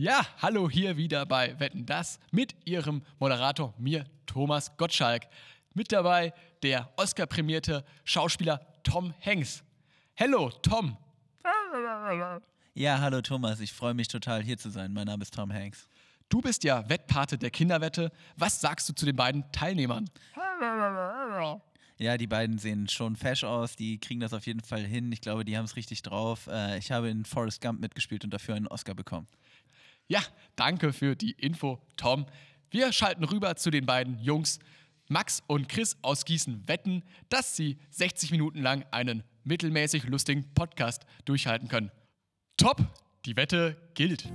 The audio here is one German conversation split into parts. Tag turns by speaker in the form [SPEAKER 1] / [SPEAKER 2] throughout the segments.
[SPEAKER 1] Ja, hallo hier wieder bei Wetten das mit Ihrem Moderator, mir Thomas Gottschalk. Mit dabei der Oscar-prämierte Schauspieler Tom Hanks. Hallo, Tom.
[SPEAKER 2] Ja, hallo Thomas, ich freue mich total hier zu sein. Mein Name ist Tom Hanks.
[SPEAKER 1] Du bist ja Wettpate der Kinderwette. Was sagst du zu den beiden Teilnehmern?
[SPEAKER 2] Ja, die beiden sehen schon fesch aus, die kriegen das auf jeden Fall hin. Ich glaube, die haben es richtig drauf. Äh, ich habe in Forrest Gump mitgespielt und dafür einen Oscar bekommen.
[SPEAKER 1] Ja, danke für die Info, Tom. Wir schalten rüber zu den beiden Jungs. Max und Chris aus Gießen wetten, dass sie 60 Minuten lang einen mittelmäßig lustigen Podcast durchhalten können. Top, die Wette gilt.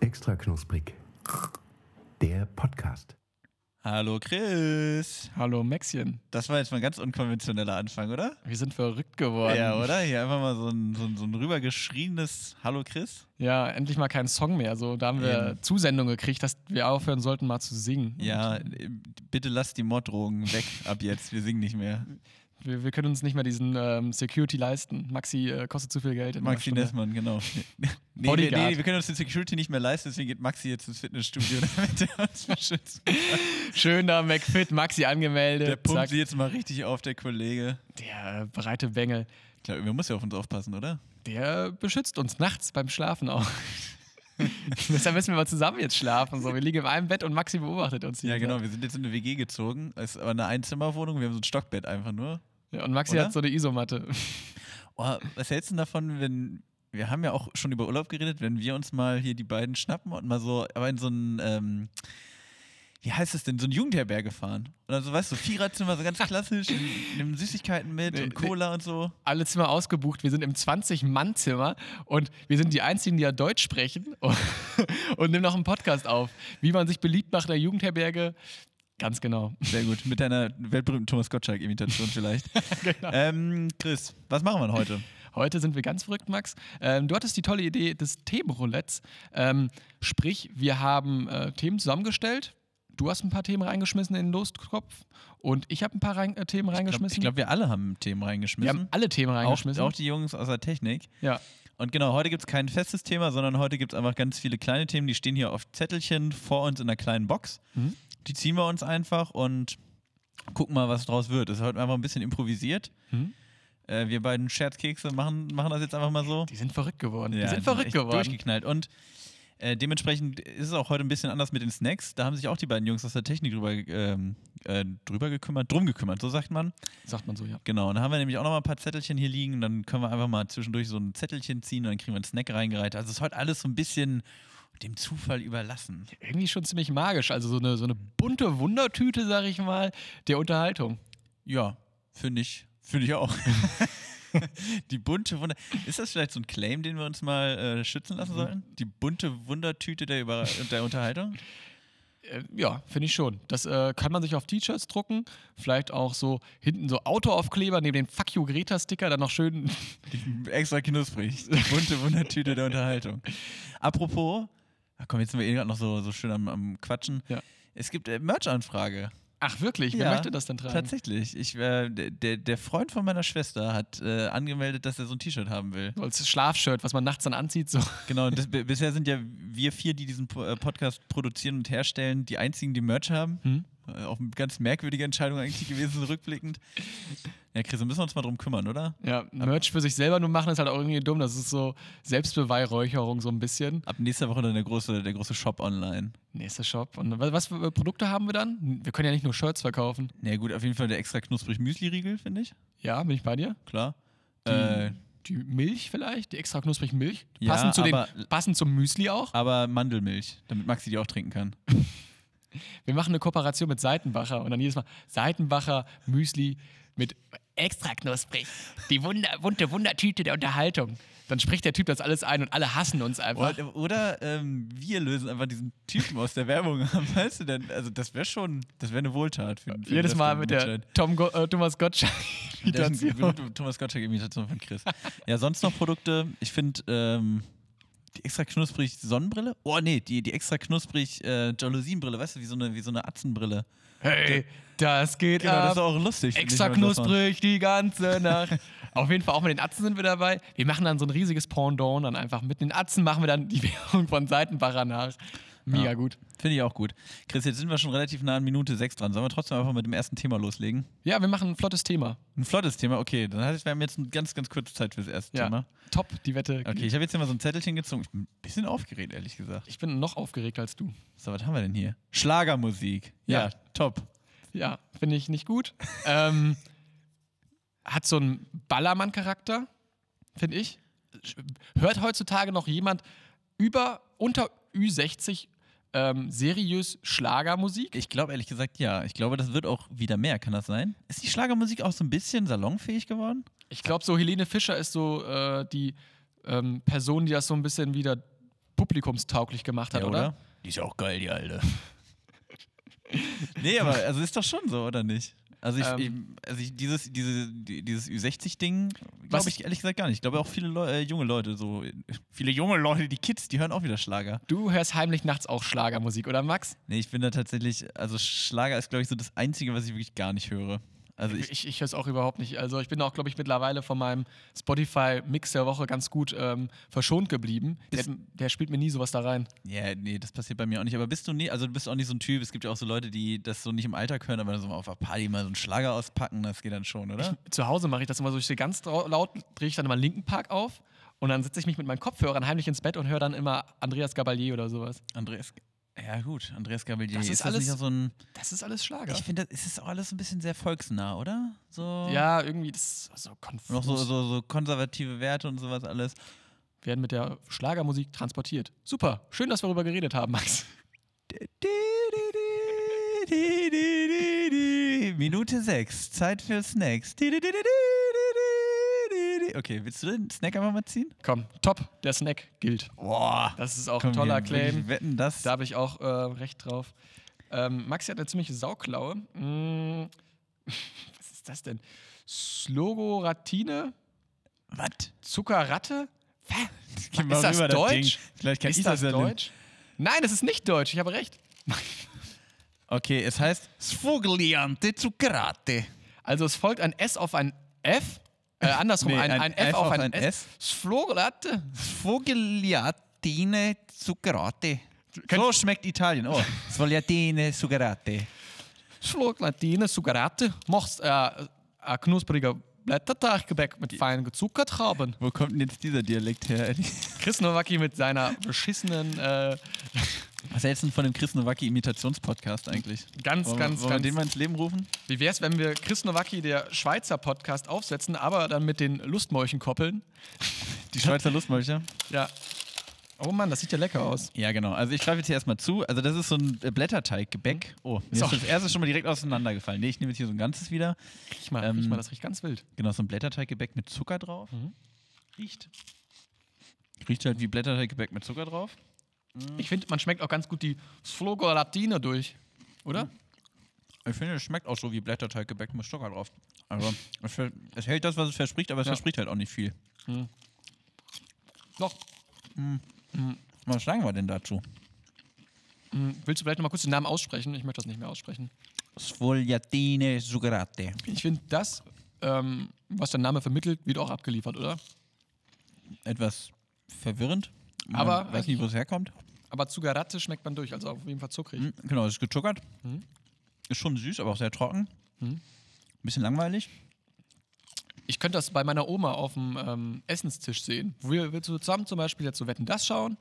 [SPEAKER 3] Extra knusprig. Der Podcast.
[SPEAKER 2] Hallo Chris.
[SPEAKER 1] Hallo Maxchen.
[SPEAKER 2] Das war jetzt mal ein ganz unkonventioneller Anfang, oder?
[SPEAKER 1] Wir sind verrückt geworden.
[SPEAKER 2] Ja, oder? Hier einfach mal so ein, so ein, so ein rübergeschriebenes Hallo Chris.
[SPEAKER 1] Ja, endlich mal kein Song mehr. So, da haben wir
[SPEAKER 2] Eben.
[SPEAKER 1] Zusendung gekriegt, dass wir aufhören sollten, mal zu singen.
[SPEAKER 2] Ja, bitte lass die Morddrogen weg ab jetzt. Wir singen nicht mehr.
[SPEAKER 1] Wir, wir können uns nicht mehr diesen ähm, Security leisten. Maxi äh, kostet zu viel Geld.
[SPEAKER 2] Maxi. Nessmann, genau. Nee, nee,
[SPEAKER 1] Bodyguard.
[SPEAKER 2] nee, wir können uns den Security nicht mehr leisten, deswegen geht Maxi jetzt ins Fitnessstudio, damit er uns beschützt.
[SPEAKER 1] Schöner McFit, Maxi angemeldet.
[SPEAKER 2] Der pumpt sie jetzt mal richtig auf, der Kollege.
[SPEAKER 1] Der breite Bengel.
[SPEAKER 2] Klar, wir müssen ja auf uns aufpassen, oder?
[SPEAKER 1] Der beschützt uns nachts beim Schlafen auch. Deshalb müssen wir mal zusammen jetzt schlafen. So. Wir liegen in einem Bett und Maxi beobachtet uns. die
[SPEAKER 2] Ja, genau.
[SPEAKER 1] Zeit.
[SPEAKER 2] Wir sind jetzt in eine WG gezogen. Es ist aber eine Einzimmerwohnung. Wir haben so ein Stockbett einfach nur.
[SPEAKER 1] Ja, und Maxi
[SPEAKER 2] Oder?
[SPEAKER 1] hat so eine Isomatte.
[SPEAKER 2] Oh, was hältst du denn davon, wenn. Wir haben ja auch schon über Urlaub geredet, wenn wir uns mal hier die beiden schnappen und mal so, aber in so ein, ähm, wie heißt es denn, so ein Jugendherberge fahren. Und dann so, weißt du, so Viererzimmer, so ganz klassisch, nehmen Süßigkeiten mit
[SPEAKER 1] Nee,
[SPEAKER 2] und Cola und so.
[SPEAKER 1] Alle Zimmer ausgebucht. Wir sind im 20-Mann-Zimmer und wir sind die Einzigen, die ja Deutsch sprechen und, und nehmen noch einen Podcast auf. Wie man sich beliebt macht in der Jugendherberge. Ganz genau.
[SPEAKER 2] Sehr gut. Mit deiner weltberühmten Thomas Gottschalk-Imitation vielleicht.
[SPEAKER 1] Genau.
[SPEAKER 2] ähm, Chris, was machen wir denn heute?
[SPEAKER 1] Heute sind wir ganz verrückt, Max. Ähm, du hattest die tolle Idee des Themenroulettes. Ähm, sprich, wir haben äh, Themen zusammengestellt. Du hast ein paar Themen reingeschmissen in den Lostkopf und ich habe ein paar rein, äh, Themen
[SPEAKER 2] Ich
[SPEAKER 1] reingeschmissen.
[SPEAKER 2] glaube, wir alle haben Themen
[SPEAKER 1] wir
[SPEAKER 2] reingeschmissen.
[SPEAKER 1] haben alle Themen
[SPEAKER 2] auch,
[SPEAKER 1] reingeschmissen.
[SPEAKER 2] auch die Jungs aus der Technik.
[SPEAKER 1] ja.
[SPEAKER 2] Und genau, heute gibt es kein festes Thema, sondern heute gibt es einfach ganz viele kleine Themen, die stehen hier auf Zettelchen vor uns in einer kleinen Box.
[SPEAKER 1] Mhm.
[SPEAKER 2] Die ziehen wir uns einfach und gucken mal, was draus wird. Das ist heute einfach ein bisschen improvisiert.
[SPEAKER 1] Mhm.
[SPEAKER 2] Äh, wir beiden Scherzkekse machen, machen das jetzt einfach mal so.
[SPEAKER 1] Die sind verrückt geworden. die
[SPEAKER 2] Ja,
[SPEAKER 1] sind verrückt geworden.
[SPEAKER 2] Durchgeknallt. Und äh, dementsprechend ist es auch heute ein bisschen anders mit den Snacks. Da haben sich auch die beiden Jungs aus der Technik drüber, ähm, äh, drüber gekümmert, drum gekümmert, so sagt man.
[SPEAKER 1] Sagt man so, ja.
[SPEAKER 2] Genau, und dann haben wir nämlich auch noch mal ein paar Zettelchen hier liegen. Dann können wir einfach mal zwischendurch so ein Zettelchen ziehen und dann kriegen wir einen Snack reingereiht. Also es ist heute alles so ein bisschen dem Zufall überlassen.
[SPEAKER 1] Irgendwie schon ziemlich magisch. Also so eine, so eine bunte Wundertüte, sag ich mal, der Unterhaltung.
[SPEAKER 2] Ja, finde ich, finde ich auch. Die bunte Wunder. Ist das vielleicht so ein Claim, den wir uns mal äh, schützen lassen sollten? Die bunte Wundertüte der, Über der Unterhaltung?
[SPEAKER 1] Äh, ja, finde ich schon. Das äh, kann man sich auf T-Shirts drucken. Vielleicht auch so hinten so Autoaufkleber neben den Fuck you Greta-Sticker dann noch schön.
[SPEAKER 2] Extra knusprig. Die bunte Wundertüte der Unterhaltung. Apropos, ach komm, jetzt sind wir eh gerade noch so, so schön am, am Quatschen.
[SPEAKER 1] Ja.
[SPEAKER 2] Es gibt äh, Merch-Anfrage.
[SPEAKER 1] Ach wirklich? Wer
[SPEAKER 2] Ja,
[SPEAKER 1] möchte das denn tragen?
[SPEAKER 2] Tatsächlich. Ich, äh, der- der, Freund von meiner Schwester hat äh, angemeldet, dass er so ein T-Shirt haben will.
[SPEAKER 1] So als Schlafshirt, was man nachts dann anzieht. So.
[SPEAKER 2] Genau, das, bisher sind ja wir vier, die diesen äh, Podcast produzieren und herstellen, die einzigen, die Merch haben.
[SPEAKER 1] Hm?
[SPEAKER 2] Äh, Auch eine ganz merkwürdige Entscheidung eigentlich gewesen, rückblickend. Ja, Chris, müssen wir uns mal drum kümmern, oder?
[SPEAKER 1] Ja, Merch für sich selber nur machen ist halt auch irgendwie dumm. Das ist so Selbstbeweihräucherung so ein bisschen.
[SPEAKER 2] Ab nächster Woche dann der große, der große Shop online.
[SPEAKER 1] Nächster Shop. Und was, für Produkte haben wir dann? Wir können ja nicht nur Shirts verkaufen.
[SPEAKER 2] Na ja, gut, auf jeden Fall der extra knusprig Müsli-Riegel, finde ich.
[SPEAKER 1] Ja, bin ich bei dir?
[SPEAKER 2] Klar.
[SPEAKER 1] Die,
[SPEAKER 2] Äh,
[SPEAKER 1] die Milch vielleicht? Die extra knusprig Milch?
[SPEAKER 2] Ja,
[SPEAKER 1] passend, zu den, passend zum Müsli auch?
[SPEAKER 2] aber Mandelmilch, damit Maxi die auch trinken kann.
[SPEAKER 1] Wir machen eine Kooperation mit Seitenbacher und dann jedes Mal Seitenbacher Müsli mit extra knusprig. Die Wunder, bunte Wundertüte der Unterhaltung. Dann spricht der Typ das alles ein und alle hassen uns einfach.
[SPEAKER 2] Oder, oder ähm, wir lösen einfach diesen Typen aus der Werbung ab. Weißt du denn? Also, das wäre schon, das wäre eine Wohltat. Für, für
[SPEAKER 1] Jedes Mal mit
[SPEAKER 2] der.
[SPEAKER 1] Tom Go äh, Thomas Gottschalk
[SPEAKER 2] Thomas Gottschalk-Imitation von Chris. Ja, sonst noch Produkte. Ich finde ähm, die extra knusprig Sonnenbrille. Oh nee, die, die extra knusprig äh, Jalousienbrille, weißt du, wie so eine, wie so eine Atzenbrille.
[SPEAKER 1] Hey, das geht
[SPEAKER 2] Genau, das ist auch lustig.
[SPEAKER 1] Extra knusprig die ganze Nacht. Auf jeden Fall auch mit den Atzen sind wir dabei. Wir machen dann so ein riesiges Pendant, dann einfach mit den Atzen machen wir dann die Währung von Seitenbacher nach. Mega
[SPEAKER 2] Ja.
[SPEAKER 1] gut.
[SPEAKER 2] Finde ich auch gut. Chris, jetzt sind wir schon relativ nah an Minute 6 dran. Sollen wir trotzdem einfach mit dem ersten Thema loslegen?
[SPEAKER 1] Ja, wir machen ein flottes Thema.
[SPEAKER 2] Ein flottes Thema, okay. Dann heißt, wir haben jetzt eine ganz, ganz kurze Zeit für das erste
[SPEAKER 1] Ja.
[SPEAKER 2] Thema.
[SPEAKER 1] Top, die Wette.
[SPEAKER 2] Okay, ich habe jetzt hier mal so ein Zettelchen gezogen. Ich bin ein bisschen aufgeregt, ehrlich gesagt.
[SPEAKER 1] Ich bin noch aufgeregt als du.
[SPEAKER 2] So, was haben wir denn hier? Schlagermusik. Ja,
[SPEAKER 1] Ja.
[SPEAKER 2] top.
[SPEAKER 1] Ja, finde ich nicht gut. ähm, hat so einen Ballermann-Charakter, finde ich. Hört heutzutage noch jemand über, unter Ü60 ähm, seriös Schlagermusik?
[SPEAKER 2] Ich glaube ehrlich gesagt, ja. Ich glaube, das wird auch wieder mehr. Kann das sein? Ist die Schlagermusik auch so ein bisschen salonfähig geworden?
[SPEAKER 1] Ich glaube, so Helene Fischer ist so äh, die ähm, Person, die das so ein bisschen wieder publikumstauglich gemacht hat, oder?
[SPEAKER 2] Die ist ja auch geil, die Alte. nee, aber also ist doch schon so, oder nicht? Also, ich,
[SPEAKER 1] Ähm.
[SPEAKER 2] ich, also ich, dieses, diese, die- dieses Ü60-Ding
[SPEAKER 1] Was
[SPEAKER 2] glaube ich ehrlich gesagt gar nicht. Ich glaube auch viele Leu äh, junge Leute, so viele junge Leute, die Kids, die hören auch wieder Schlager.
[SPEAKER 1] Du hörst heimlich nachts auch Schlagermusik, oder Max?
[SPEAKER 2] Nee, ich bin da tatsächlich, also Schlager ist glaube ich so das Einzige, was ich wirklich gar nicht höre. Also
[SPEAKER 1] Ich,
[SPEAKER 2] ich,
[SPEAKER 1] ich, höre es auch überhaupt nicht. Also ich bin auch, glaube ich, mittlerweile von meinem Spotify-Mix der Woche ganz gut ähm, verschont geblieben. Der, der spielt mir nie sowas da rein.
[SPEAKER 2] ja, nee, das passiert bei mir auch nicht. Aber bist du nie, also du bist auch nicht so ein Typ, es gibt ja auch so Leute, die das so nicht im Alltag hören, aber so auf einer Party mal so einen Schlager auspacken, das geht dann schon, oder?
[SPEAKER 1] Zu Hause mache ich das immer so. Ich stehe ganz laut, drehe ich dann immer Linken Park auf und dann setze ich mich mit meinen Kopfhörern heimlich ins Bett und höre dann immer Andreas Gabalier oder sowas.
[SPEAKER 2] Andreas, ja gut, Andreas Gabalier.
[SPEAKER 1] Das ist
[SPEAKER 2] das
[SPEAKER 1] alles-
[SPEAKER 2] auch so ein,
[SPEAKER 1] Das ist alles Schlager.
[SPEAKER 2] ich finde, das ist auch alles ein bisschen sehr volksnah, oder? So,
[SPEAKER 1] ja, irgendwie, das ist so konfus.
[SPEAKER 2] Noch so, so, so konservative Werte und sowas alles.
[SPEAKER 1] Werden mit der Schlagermusik transportiert. Super, schön, dass wir darüber geredet haben, Max.
[SPEAKER 2] Minute 6, Zeit für Snacks. Okay, willst du den Snack einfach mal ziehen?
[SPEAKER 1] Komm, top, der Snack gilt.
[SPEAKER 2] Boah,
[SPEAKER 1] Das ist auch
[SPEAKER 2] komm,
[SPEAKER 1] ein toller Claim.
[SPEAKER 2] Wetten das?
[SPEAKER 1] Da habe ich auch äh, recht drauf. Ähm, Maxi hat eine ziemliche Sauklaue. Mm, was ist das denn? Slogoratine?
[SPEAKER 2] Was?
[SPEAKER 1] Zuckerratte?
[SPEAKER 2] Geh mal
[SPEAKER 1] Ist das
[SPEAKER 2] rüber,
[SPEAKER 1] Deutsch?
[SPEAKER 2] Ding. Vielleicht kann
[SPEAKER 1] ist
[SPEAKER 2] ich
[SPEAKER 1] das
[SPEAKER 2] das
[SPEAKER 1] Deutsch? Nein, das ist nicht Deutsch. Ich habe recht.
[SPEAKER 2] Okay, es heißt Sfogliante Zuccherate.
[SPEAKER 1] Also es folgt ein S auf ein F. Äh, andersrum,
[SPEAKER 2] Nee,
[SPEAKER 1] ein,
[SPEAKER 2] ein
[SPEAKER 1] ein, F,
[SPEAKER 2] F
[SPEAKER 1] auf
[SPEAKER 2] auf
[SPEAKER 1] ein,
[SPEAKER 2] ein
[SPEAKER 1] S. Slogoratte?
[SPEAKER 2] Sfogliatine Zuccherate. So schmeckt Italien. Oh, Sfogliatine Zuccherate.
[SPEAKER 1] Slogoratine, Zuckerratte. Machst äh, ein knuspriger Blätterteiggebäck mit fein gezuckert haben.
[SPEAKER 2] Wo kommt denn jetzt dieser Dialekt her? Eddie?
[SPEAKER 1] Chris Nowacki mit seiner beschissenen, äh,
[SPEAKER 2] Was hältst du denn von dem Chris Nowacki Imitationspodcast eigentlich?
[SPEAKER 1] ganz,
[SPEAKER 2] Wollen,
[SPEAKER 1] ganz,
[SPEAKER 2] wir- wollen wir
[SPEAKER 1] ganz.
[SPEAKER 2] den mal ins Leben rufen?
[SPEAKER 1] Wie wäre es, wenn wir Chris Nowacki, der Schweizer Podcast, aufsetzen, aber dann mit den Lustmolchen koppeln?
[SPEAKER 2] Die Schweizer Lustmolche?
[SPEAKER 1] Ja. Oh Mann, das sieht ja lecker aus.
[SPEAKER 2] Ja, genau. Also ich greife jetzt hier erstmal zu. Also das ist so ein äh, Blätterteiggebäck. Oh, mir
[SPEAKER 1] Ist
[SPEAKER 2] ist das erste schon mal direkt auseinandergefallen. Nee, ich nehme jetzt hier so ein ganzes wieder.
[SPEAKER 1] Riech mal,
[SPEAKER 2] Ähm,
[SPEAKER 1] riech mal, das riecht ganz wild.
[SPEAKER 2] Genau, so ein Blätterteiggebäck mit Zucker drauf.
[SPEAKER 1] Mhm.
[SPEAKER 2] Riecht. Riecht halt wie Blätterteiggebäck mit Zucker drauf.
[SPEAKER 1] Ich finde, man schmeckt auch ganz gut die Slogoratine durch. Oder?
[SPEAKER 2] Ich finde, es schmeckt auch so wie Blätterteiggebäck mit Zucker drauf. Also es, es hält das, was es verspricht, aber es
[SPEAKER 1] Ja.
[SPEAKER 2] verspricht halt auch nicht viel.
[SPEAKER 1] Doch.
[SPEAKER 2] Was sagen wir denn dazu?
[SPEAKER 1] Hm, willst du vielleicht noch mal kurz den Namen aussprechen? Ich möchte das nicht mehr aussprechen.
[SPEAKER 2] Sfogliatine Zuccherate.
[SPEAKER 1] Ich finde, das, ähm, was der Name vermittelt, wird auch abgeliefert, oder?
[SPEAKER 2] Etwas verwirrend. Man
[SPEAKER 1] Aber
[SPEAKER 2] weiß nicht, wo es herkommt.
[SPEAKER 1] Aber Zuckerratte schmeckt man durch, also auf jeden Fall zuckrig.
[SPEAKER 2] Mhm, Genau, es ist gezuckert.
[SPEAKER 1] Mhm.
[SPEAKER 2] Ist schon süß, aber auch sehr trocken.
[SPEAKER 1] Mhm.
[SPEAKER 2] Bisschen langweilig.
[SPEAKER 1] Ich könnte das bei meiner Oma auf dem ähm, Essenstisch sehen. Wo wir, wir zusammen zum Beispiel jetzt so Wetten das schauen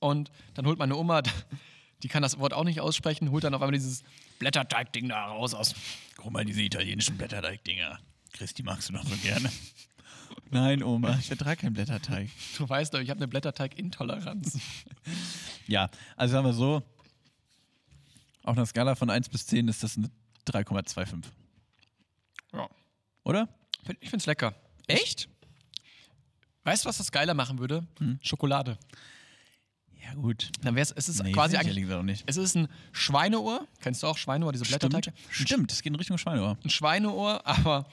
[SPEAKER 1] und dann holt meine Oma, die kann das Wort auch nicht aussprechen, holt dann auf einmal dieses Blätterteig-Ding da raus aus.
[SPEAKER 2] Guck mal, diese italienischen Blätterteig-Dinger. Christi magst du noch so gerne. Nein, Oma, ich vertrage keinen Blätterteig.
[SPEAKER 1] Du weißt doch, ich habe eine Blätterteig-Intoleranz.
[SPEAKER 2] Ja, also sagen wir so, auf einer Skala von 1 bis 10 ist das eine 3,25.
[SPEAKER 1] ja.
[SPEAKER 2] Oder?
[SPEAKER 1] Ich finde es lecker. Echt? Weißt du, was das geiler machen würde?
[SPEAKER 2] Hm.
[SPEAKER 1] Schokolade.
[SPEAKER 2] Ja, gut.
[SPEAKER 1] Dann wäre es, es ist
[SPEAKER 2] Nee,
[SPEAKER 1] quasi eigentlich,
[SPEAKER 2] nicht.
[SPEAKER 1] es ist ein Schweineohr. Kennst du auch Schweineohr, diese Blätterteig?
[SPEAKER 2] Stimmt, stimmt, das geht in Richtung Schweineohr.
[SPEAKER 1] Ein Schweineohr, aber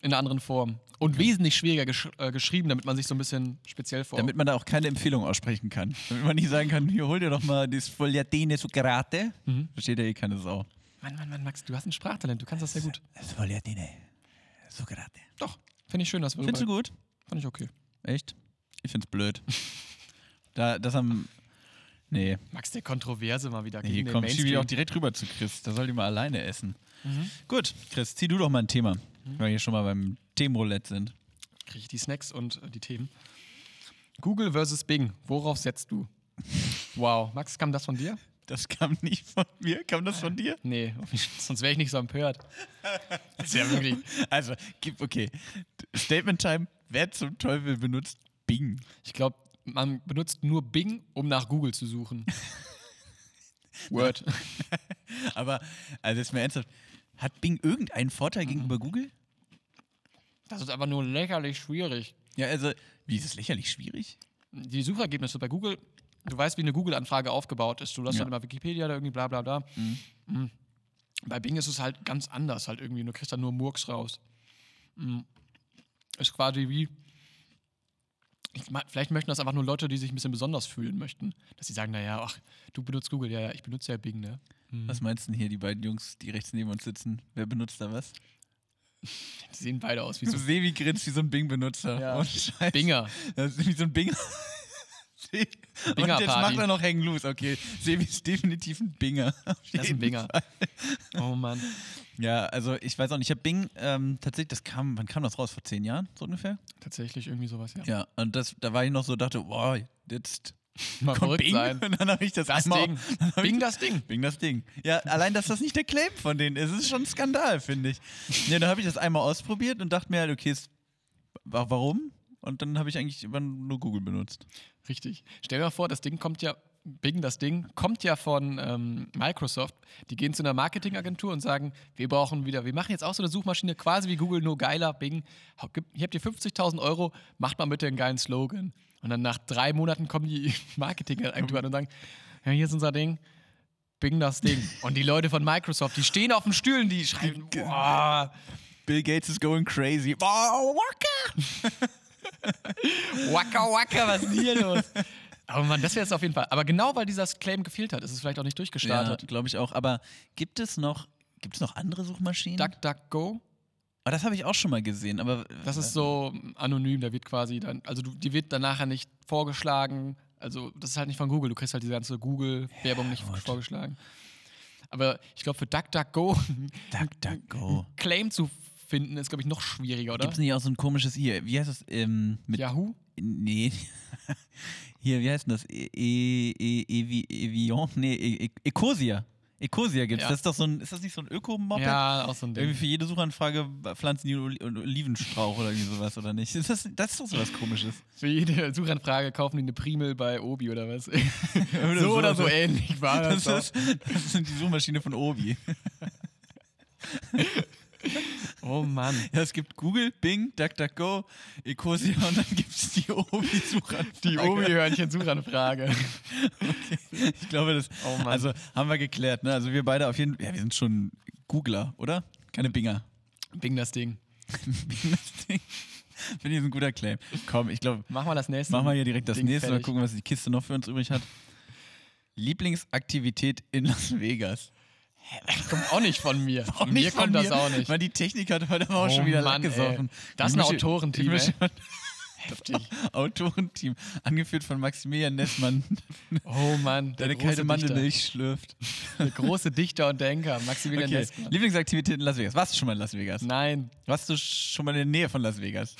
[SPEAKER 1] in einer anderen Form. Und wesentlich schwieriger gesch äh, geschrieben, damit man sich so ein bisschen speziell vor.
[SPEAKER 2] Damit man da auch keine Empfehlung aussprechen kann. Damit man nicht sagen kann, hier hol dir doch mal das Sfogliatine Zuccherate. Versteht ja eh keine Sau.
[SPEAKER 1] Mann, Mann, Mann, Max, du hast ein Sprachtalent, du kannst das sehr gut.
[SPEAKER 2] Sfogliatine Zuccherate.
[SPEAKER 1] Doch. Finde ich schön, dass wir
[SPEAKER 2] Findest du gut?
[SPEAKER 1] Fand ich okay.
[SPEAKER 2] Echt? Ich find's blöd. da, das am. Nee.
[SPEAKER 1] Max, der Kontroverse mal wieder
[SPEAKER 2] nee
[SPEAKER 1] gegen den
[SPEAKER 2] komm, schiebe ich auch direkt rüber zu Chris. Da soll die mal alleine essen.
[SPEAKER 1] Mhm.
[SPEAKER 2] Gut, Chris, zieh du doch mal ein Thema, weil wir hier schon mal beim Themenroulette sind.
[SPEAKER 1] Kriege ich die Snacks und äh, die Themen. Google versus Bing. Worauf setzt du? Wow. Max, kam das von dir?
[SPEAKER 2] Das kam nicht von mir. Kam das von dir?
[SPEAKER 1] Nee, sonst wäre ich nicht so empört. Das ist ja wirklich.
[SPEAKER 2] Also, okay. Statement Time. Wer zum Teufel benutzt Bing?
[SPEAKER 1] Ich glaube, man benutzt nur Bing, um nach Google zu suchen. Word.
[SPEAKER 2] Aber, also jetzt mal ernsthaft. Hat Bing irgendeinen Vorteil gegenüber Google?
[SPEAKER 1] Das ist aber nur lächerlich schwierig.
[SPEAKER 2] Ja, also, wie ist es lächerlich schwierig?
[SPEAKER 1] Die Suchergebnisse bei Google, du weißt, wie eine Google-Anfrage aufgebaut ist. Du lässt
[SPEAKER 2] Ja.
[SPEAKER 1] dann immer Wikipedia da irgendwie bla bla bla. Mhm. Bei Bing ist es halt ganz anders, halt irgendwie. Du kriegst dann nur Murks raus. Mhm. Ist quasi wie. Ich, vielleicht möchten das einfach nur Leute, die sich ein bisschen besonders fühlen möchten. Dass sie sagen, naja, ach, du benutzt Google, ja, ja, ich benutze ja Bing, ne?
[SPEAKER 2] Was meinst du denn hier, die beiden Jungs, die rechts neben uns sitzen? Wer benutzt da was?
[SPEAKER 1] Die sehen beide aus wie
[SPEAKER 2] So Sevi grinst wie so ein Bing-Benutzer.
[SPEAKER 1] Ja.
[SPEAKER 2] Scheiß.
[SPEAKER 1] Binger.
[SPEAKER 2] Das ist wie so ein Bing. Und jetzt macht er noch hängen loose. Okay, Sevi ist definitiv ein Binger.
[SPEAKER 1] Das ist ein Binger.
[SPEAKER 2] Fall.
[SPEAKER 1] Oh Mann.
[SPEAKER 2] Ja, also ich weiß auch nicht. Ich habe Bing ähm, tatsächlich, das kam, wann kam das raus? Vor zehn Jahren, so ungefähr?
[SPEAKER 1] Tatsächlich irgendwie sowas, ja.
[SPEAKER 2] Ja, und das, da war ich noch so, dachte, wow, jetzt
[SPEAKER 1] Mal
[SPEAKER 2] kommt
[SPEAKER 1] verrückt
[SPEAKER 2] Bing.
[SPEAKER 1] sein.
[SPEAKER 2] Und dann habe ich das,
[SPEAKER 1] Das
[SPEAKER 2] einmal
[SPEAKER 1] Ding. Bing das Ding.
[SPEAKER 2] Bing das Ding. Ja, allein, dass das nicht der Claim von denen ist, ist schon ein Skandal, finde ich. Ja, dann habe ich das einmal ausprobiert und dachte mir halt, okay, warum? Und dann habe ich eigentlich immer nur Google benutzt.
[SPEAKER 1] Richtig. Stell dir mal vor, das Ding kommt ja, Bing, das Ding, kommt ja von ähm, Microsoft. Die gehen zu einer Marketingagentur und sagen, wir brauchen wieder, wir machen jetzt auch so eine Suchmaschine, quasi wie Google, nur geiler, Bing. Hier habt ihr 50.000 Euro, macht mal bitte einen geilen Slogan. Und dann nach drei Monaten kommen die Marketingagenturen und sagen, ja, hier ist unser Ding, Bing das Ding. Und die Leute von Microsoft, die stehen auf den Stühlen, die schreiben, boah,
[SPEAKER 2] Bill Gates is going crazy. Wow, waka.
[SPEAKER 1] Waka Waka, was ist denn hier los? Oh Mann, das wäre es auf jeden Fall. Aber genau weil dieser Claim gefehlt hat, ist es vielleicht auch nicht
[SPEAKER 2] Ja,
[SPEAKER 1] durchgestartet.
[SPEAKER 2] glaube ich auch. Aber gibt es noch, gibt es noch andere Suchmaschinen?
[SPEAKER 1] DuckDuckGo,
[SPEAKER 2] Ah, das habe ich auch schon mal gesehen, aber
[SPEAKER 1] das ist so anonym, da wird quasi dann, also du, die wird dann nachher nicht vorgeschlagen. Also das ist halt nicht von Google, du kriegst halt diese ganze Google-Werbung nicht
[SPEAKER 2] gut.
[SPEAKER 1] vorgeschlagen. Aber ich glaube, für DuckDuckGo
[SPEAKER 2] DuckDuckGo.
[SPEAKER 1] Claim zu finden, ist, glaube ich, noch schwieriger, oder?
[SPEAKER 2] Gibt es nicht auch so ein komisches hier? Wie heißt das? Ähm, mit
[SPEAKER 1] Yahoo?
[SPEAKER 2] Nee. Hier, wie heißt denn das? E e e Evi Evian? Nee, e e Ecosia. Ecosia gibt's.
[SPEAKER 1] Ja.
[SPEAKER 2] Das ist doch so ein, ist das nicht so ein Öko-Moped?
[SPEAKER 1] Ja, auch so ein Ding.
[SPEAKER 2] Irgendwie für jede Suchanfrage pflanzen die einen Oli einen Olivenstrauch oder irgendwie sowas, oder nicht? Ist das, das ist doch sowas komisches.
[SPEAKER 1] Für jede Suchanfrage kaufen die eine Primel bei Obi oder was?
[SPEAKER 2] Oder
[SPEAKER 1] so
[SPEAKER 2] so.
[SPEAKER 1] oder so ähnlich war das.
[SPEAKER 2] Das, ist, das sind die Suchmaschine von Obi.
[SPEAKER 1] Oh Mann.
[SPEAKER 2] Ja, es gibt Google, Bing, DuckDuckGo, Ecosia und dann gibt es die Obi-Suchanfrage.
[SPEAKER 1] Die Obi-Hörnchen-Suchanfrage.
[SPEAKER 2] Ich glaube, das.
[SPEAKER 1] Oh Mann.
[SPEAKER 2] Also haben wir geklärt, ne? Also wir beide auf jeden Fall. Ja, wir sind schon Googler, oder? Keine Binger.
[SPEAKER 1] Bing das Ding.
[SPEAKER 2] Bing das Ding. Finde ich ein guter Claim. Komm, ich glaube,
[SPEAKER 1] Mach mal das nächste.
[SPEAKER 2] machen wir hier direkt das
[SPEAKER 1] Ding
[SPEAKER 2] nächste. Mal
[SPEAKER 1] fertig.
[SPEAKER 2] gucken, was die Kiste noch für uns übrig hat. Lieblingsaktivität in Las Vegas.
[SPEAKER 1] Kommt auch nicht von mir. Von mir kommt das
[SPEAKER 2] mir.
[SPEAKER 1] auch nicht.
[SPEAKER 2] Weil die Technik hat heute auch
[SPEAKER 1] Oh
[SPEAKER 2] schon wieder
[SPEAKER 1] Mann,
[SPEAKER 2] gesoffen.
[SPEAKER 1] ey. Das ist ein Autorenteam,
[SPEAKER 2] möchte-
[SPEAKER 1] Heftig.
[SPEAKER 2] Autorenteam, angeführt von Maximilian Nessmann,
[SPEAKER 1] Oh Mann. Der
[SPEAKER 2] der kalte. Mandelmilch schlürft.
[SPEAKER 1] Der große Dichter und Denker. Maximilian
[SPEAKER 2] Okay.
[SPEAKER 1] Nessmann.
[SPEAKER 2] Lieblingsaktivität in Las Vegas. Warst du schon mal in Las Vegas?
[SPEAKER 1] Nein.
[SPEAKER 2] Warst du schon mal in der Nähe von Las Vegas?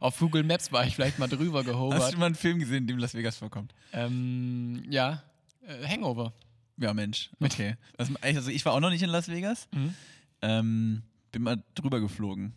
[SPEAKER 1] Auf Google Maps war ich vielleicht mal drüber
[SPEAKER 2] Hast
[SPEAKER 1] gehobert.
[SPEAKER 2] du mal einen Film gesehen, in dem Las Vegas vorkommt?
[SPEAKER 1] Ähm, ja. Äh, Hangover.
[SPEAKER 2] Ja, Mensch. Okay. Also ich war auch noch nicht in Las Vegas.
[SPEAKER 1] Mhm.
[SPEAKER 2] Ähm, bin mal drüber geflogen.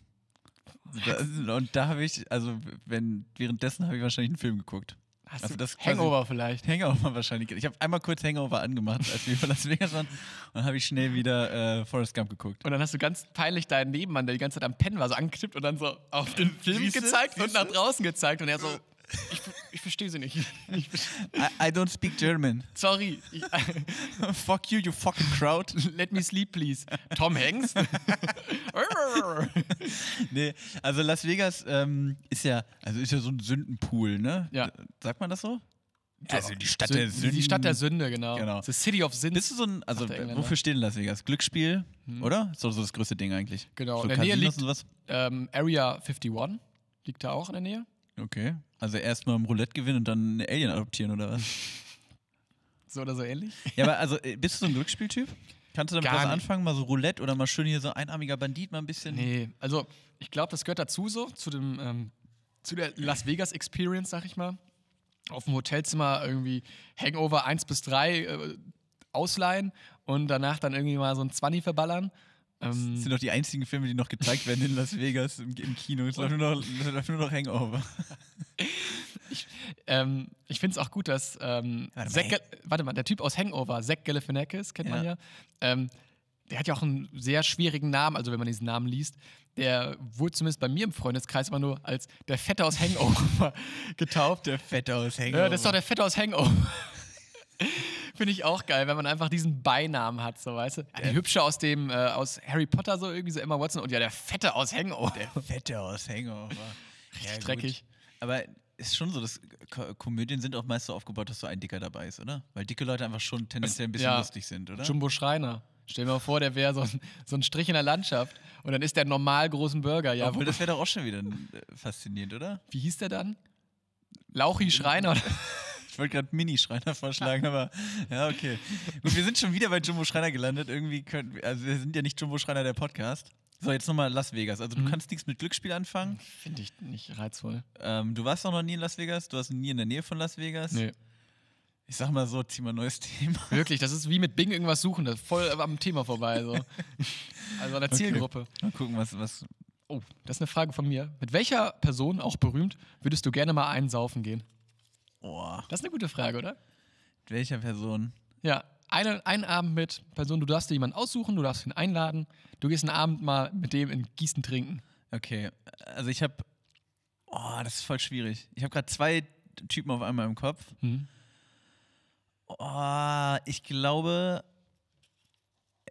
[SPEAKER 2] Und da habe ich, also wenn währenddessen habe ich wahrscheinlich einen Film geguckt.
[SPEAKER 1] Hast
[SPEAKER 2] Also
[SPEAKER 1] du
[SPEAKER 2] das
[SPEAKER 1] Hangover vielleicht.
[SPEAKER 2] Hangover wahrscheinlich. Ich habe einmal kurz Hangover angemacht, als wir über Las Vegas waren. Und dann habe ich schnell wieder äh, Forrest Gump geguckt.
[SPEAKER 1] Und dann hast du ganz peinlich deinen Nebenmann, der die ganze Zeit am Pennen war, so angetippt und dann so auf den Film gezeigt und nach draußen gezeigt. Und er so, ich, ich verstehe sie nicht. Ich,
[SPEAKER 2] I, I don't speak German.
[SPEAKER 1] sorry, ich,
[SPEAKER 2] Fuck you, you fucking crowd.
[SPEAKER 1] let me sleep, please. Tom Hanks?
[SPEAKER 2] Nee, also Las Vegas ähm, ist ja, also ist ja so ein Sündenpool, ne?
[SPEAKER 1] Ja.
[SPEAKER 2] Sagt man das so? Also die Stadt
[SPEAKER 1] Sü-
[SPEAKER 2] der
[SPEAKER 1] Die
[SPEAKER 2] Sünden.
[SPEAKER 1] Stadt der Sünde, genau.
[SPEAKER 2] Genau.
[SPEAKER 1] The City of Sins.
[SPEAKER 2] Bist du so ein, also wofür steht Las Vegas? Glücksspiel, oder? So, so das größte Ding eigentlich.
[SPEAKER 1] Genau,
[SPEAKER 2] So
[SPEAKER 1] in der Nähe liegt- ähm, Area 51 liegt da auch in der Nähe.
[SPEAKER 2] Okay. Also erstmal im Roulette gewinnen und dann eine Alien adoptieren oder was?
[SPEAKER 1] So oder so ähnlich.
[SPEAKER 2] ja, aber also äh, bist du so ein Glücksspieltyp? Kannst du damit
[SPEAKER 1] Gar
[SPEAKER 2] was anfangen? Mal so Roulette oder mal schön hier so einarmiger Bandit mal ein bisschen?
[SPEAKER 1] Nee, also ich glaube, das gehört dazu so, zu dem, ähm, zu der Las Vegas Experience, sag ich mal. Auf dem Hotelzimmer irgendwie Hangover 1 bis 3 äh, ausleihen und danach dann irgendwie mal so ein 20 verballern.
[SPEAKER 2] Das
[SPEAKER 1] Ähm,
[SPEAKER 2] sind doch die einzigen Filme, die noch gezeigt werden in Las Vegas im, im Kino. Es läuft nur noch, läuft nur noch Hangover.
[SPEAKER 1] ähm, ich finde es auch gut, dass ähm,
[SPEAKER 2] Warte mal,
[SPEAKER 1] Zach warte mal, der Typ aus Hangover, Zach Galifianakis, kennt man ja. Ähm, der hat ja auch einen sehr schwierigen Namen, also wenn man diesen Namen liest. Der wurde zumindest bei mir im Freundeskreis immer nur als der Fette aus Hangover getauft.
[SPEAKER 2] Der Fette aus Hangover.
[SPEAKER 1] Ja, das ist doch der Fette aus Hangover. Finde ich auch geil, wenn man einfach diesen Beinamen hat, so weißt du. Ja, die Hübsche aus dem, äh, aus Harry Potter, so irgendwie so Emma Watson und ja, der Fette aus Hangover.
[SPEAKER 2] Der Fette aus Hangover. ja, gut.
[SPEAKER 1] dreckig.
[SPEAKER 2] Aber ist schon so, dass Ko Komödien sind auch meist so aufgebaut, dass so ein Dicker dabei ist, oder? Weil dicke Leute einfach schon tendenziell ein bisschen
[SPEAKER 1] ja.
[SPEAKER 2] lustig sind, oder?
[SPEAKER 1] Jumbo Schreiner. Stell dir mal vor, der wäre so ein, so ein Strich in der Landschaft und dann ist der normal großen Burger. Ja,
[SPEAKER 2] Obwohl, das wäre doch auch schon wieder äh, faszinierend, oder?
[SPEAKER 1] wie hieß der dann? Lauchi Schreiner.
[SPEAKER 2] Ich wollte gerade Mini-Schreiner vorschlagen, aber ja, okay. Gut, wir sind schon wieder bei Jumbo Schreiner gelandet. Irgendwie können wir, also wir sind ja nicht Jumbo Schreiner der Podcast. So, jetzt nochmal Las Vegas. Also du
[SPEAKER 1] Mhm.
[SPEAKER 2] kannst nichts mit Glücksspiel anfangen.
[SPEAKER 1] Finde ich nicht reizvoll.
[SPEAKER 2] Ähm, du warst auch noch nie in Las Vegas. Du warst nie in der Nähe von Las Vegas.
[SPEAKER 1] Nee.
[SPEAKER 2] Ich sag mal so, zieh mal ein neues Thema.
[SPEAKER 1] Wirklich, das ist wie mit Bing irgendwas suchen, das ist voll am Thema vorbei. So. Also an der Zielgruppe.
[SPEAKER 2] Mal gucken, was, was.
[SPEAKER 1] Oh, das ist eine Frage von mir. Mit welcher Person, auch berühmt, würdest du gerne mal einsaufen gehen?
[SPEAKER 2] Oh,
[SPEAKER 1] Das ist eine gute Frage, oder?
[SPEAKER 2] mit welcher Person?
[SPEAKER 1] Ja, eine, einen Abend mit Person, du darfst dir jemanden aussuchen, du darfst ihn einladen, du gehst einen Abend mal mit dem in Gießen trinken.
[SPEAKER 2] Okay, also ich habe. Oh, das ist voll schwierig. Ich habe gerade zwei Typen auf einmal im Kopf.
[SPEAKER 1] Hm.
[SPEAKER 2] Oh, ich glaube.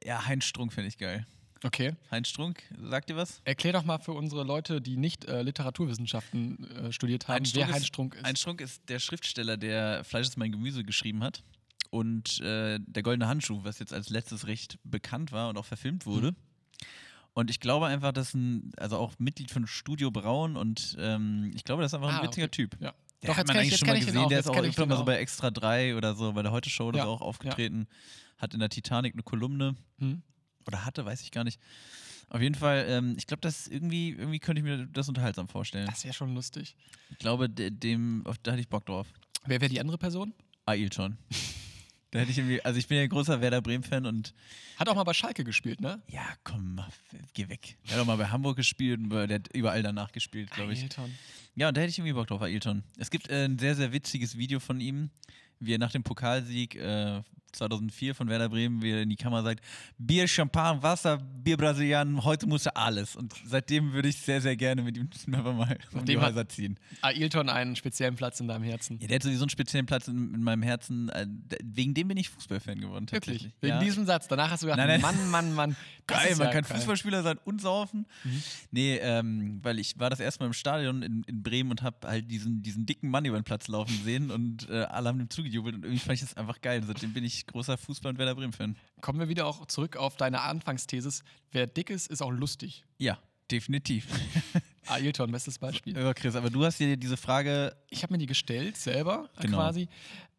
[SPEAKER 2] Ja, Heinz Strunk finde ich geil.
[SPEAKER 1] Okay.
[SPEAKER 2] Heinz Strunk, sagt ihr was?
[SPEAKER 1] Erklär doch mal für unsere Leute, die nicht äh, Literaturwissenschaften äh, studiert haben, wer Heinz Strunk ist.
[SPEAKER 2] Heinz Strunk ist der Schriftsteller, der Fleisch ist mein Gemüse geschrieben hat. Und äh, der Goldene Handschuh, was jetzt als letztes recht bekannt war und auch verfilmt wurde.
[SPEAKER 1] Mhm.
[SPEAKER 2] Und ich glaube einfach, dass ein, also auch Mitglied von Studio Braun und ähm, ich glaube, das ist einfach ein
[SPEAKER 1] Ah,
[SPEAKER 2] witziger
[SPEAKER 1] okay.
[SPEAKER 2] Typ.
[SPEAKER 1] Ja.
[SPEAKER 2] Der
[SPEAKER 1] Doch,
[SPEAKER 2] hat man
[SPEAKER 1] ich-
[SPEAKER 2] eigentlich
[SPEAKER 1] jetzt
[SPEAKER 2] schon mal
[SPEAKER 1] ich
[SPEAKER 2] gesehen.
[SPEAKER 1] auch,
[SPEAKER 2] Der ist auch
[SPEAKER 1] ich den
[SPEAKER 2] mal so bei Extra 3 oder so, bei der Heute-Show oder
[SPEAKER 1] Ja,
[SPEAKER 2] so auch aufgetreten. Hat in der Titanic eine Kolumne.
[SPEAKER 1] Hm.
[SPEAKER 2] Oder hatte, weiß ich gar nicht. Auf jeden Fall, ähm, ich glaube, das irgendwie, irgendwie könnte ich mir das unterhaltsam vorstellen.
[SPEAKER 1] Das wäre schon lustig.
[SPEAKER 2] Ich glaube, de, dem, auf, da hätte ich Bock drauf.
[SPEAKER 1] Wer wäre die andere Person?
[SPEAKER 2] Ailton. da hätte ich irgendwie, also ich bin ja ein großer Werder Bremen-Fan und
[SPEAKER 1] Hat auch mal bei Schalke gespielt, ne?
[SPEAKER 2] ja, komm, geh weg. Der hat auch mal bei Hamburg gespielt und der hat überall danach gespielt, glaube ich.
[SPEAKER 1] Ailton.
[SPEAKER 2] Ja, und da hätte ich irgendwie Bock drauf, Ailton. Es gibt äh, ein sehr, sehr witziges Video von ihm, wie er nach dem Pokalsieg äh, 2004 von Werder Bremen, wie er in die Kamera sagt, Bier, Champagner, Wasser, Bier Brasilian, heute muss er alles. Und seitdem würde ich sehr, sehr gerne mit ihm einfach mal um die Häuser ziehen.
[SPEAKER 1] Ailton einen speziellen Platz in deinem Herzen.
[SPEAKER 2] Ja, der hat sowieso einen speziellen Platz in, in meinem Herzen. Äh, wegen dem bin ich Fußballfan geworden.
[SPEAKER 1] Wirklich.
[SPEAKER 2] tatsächlich.
[SPEAKER 1] Wegen
[SPEAKER 2] ja.
[SPEAKER 1] diesem Satz. Danach hast du gedacht,
[SPEAKER 2] Nein, nein.
[SPEAKER 1] Mann, Mann, Mann.
[SPEAKER 2] Geil, man
[SPEAKER 1] ja
[SPEAKER 2] kann
[SPEAKER 1] geil.
[SPEAKER 2] Fußballspieler sein und saufen. Nee, ähm, weil ich war das erste Mal im Stadion in, in Bremen und habe halt diesen, diesen dicken Mann über den Platz laufen sehen und äh, alle haben ihm zugejubelt und irgendwie fand ich das einfach geil. Seitdem bin ich großer Fußball- und Werder Bremen-Fan.
[SPEAKER 1] Kommen wir wieder auch zurück auf deine Anfangsthesis. Wer dick ist, ist auch lustig.
[SPEAKER 2] Ja, definitiv.
[SPEAKER 1] Ailton, bestes Beispiel.
[SPEAKER 2] Ja, Chris, aber du hast dir diese Frage.
[SPEAKER 1] Ich habe mir die gestellt, selber
[SPEAKER 2] Genau.
[SPEAKER 1] quasi.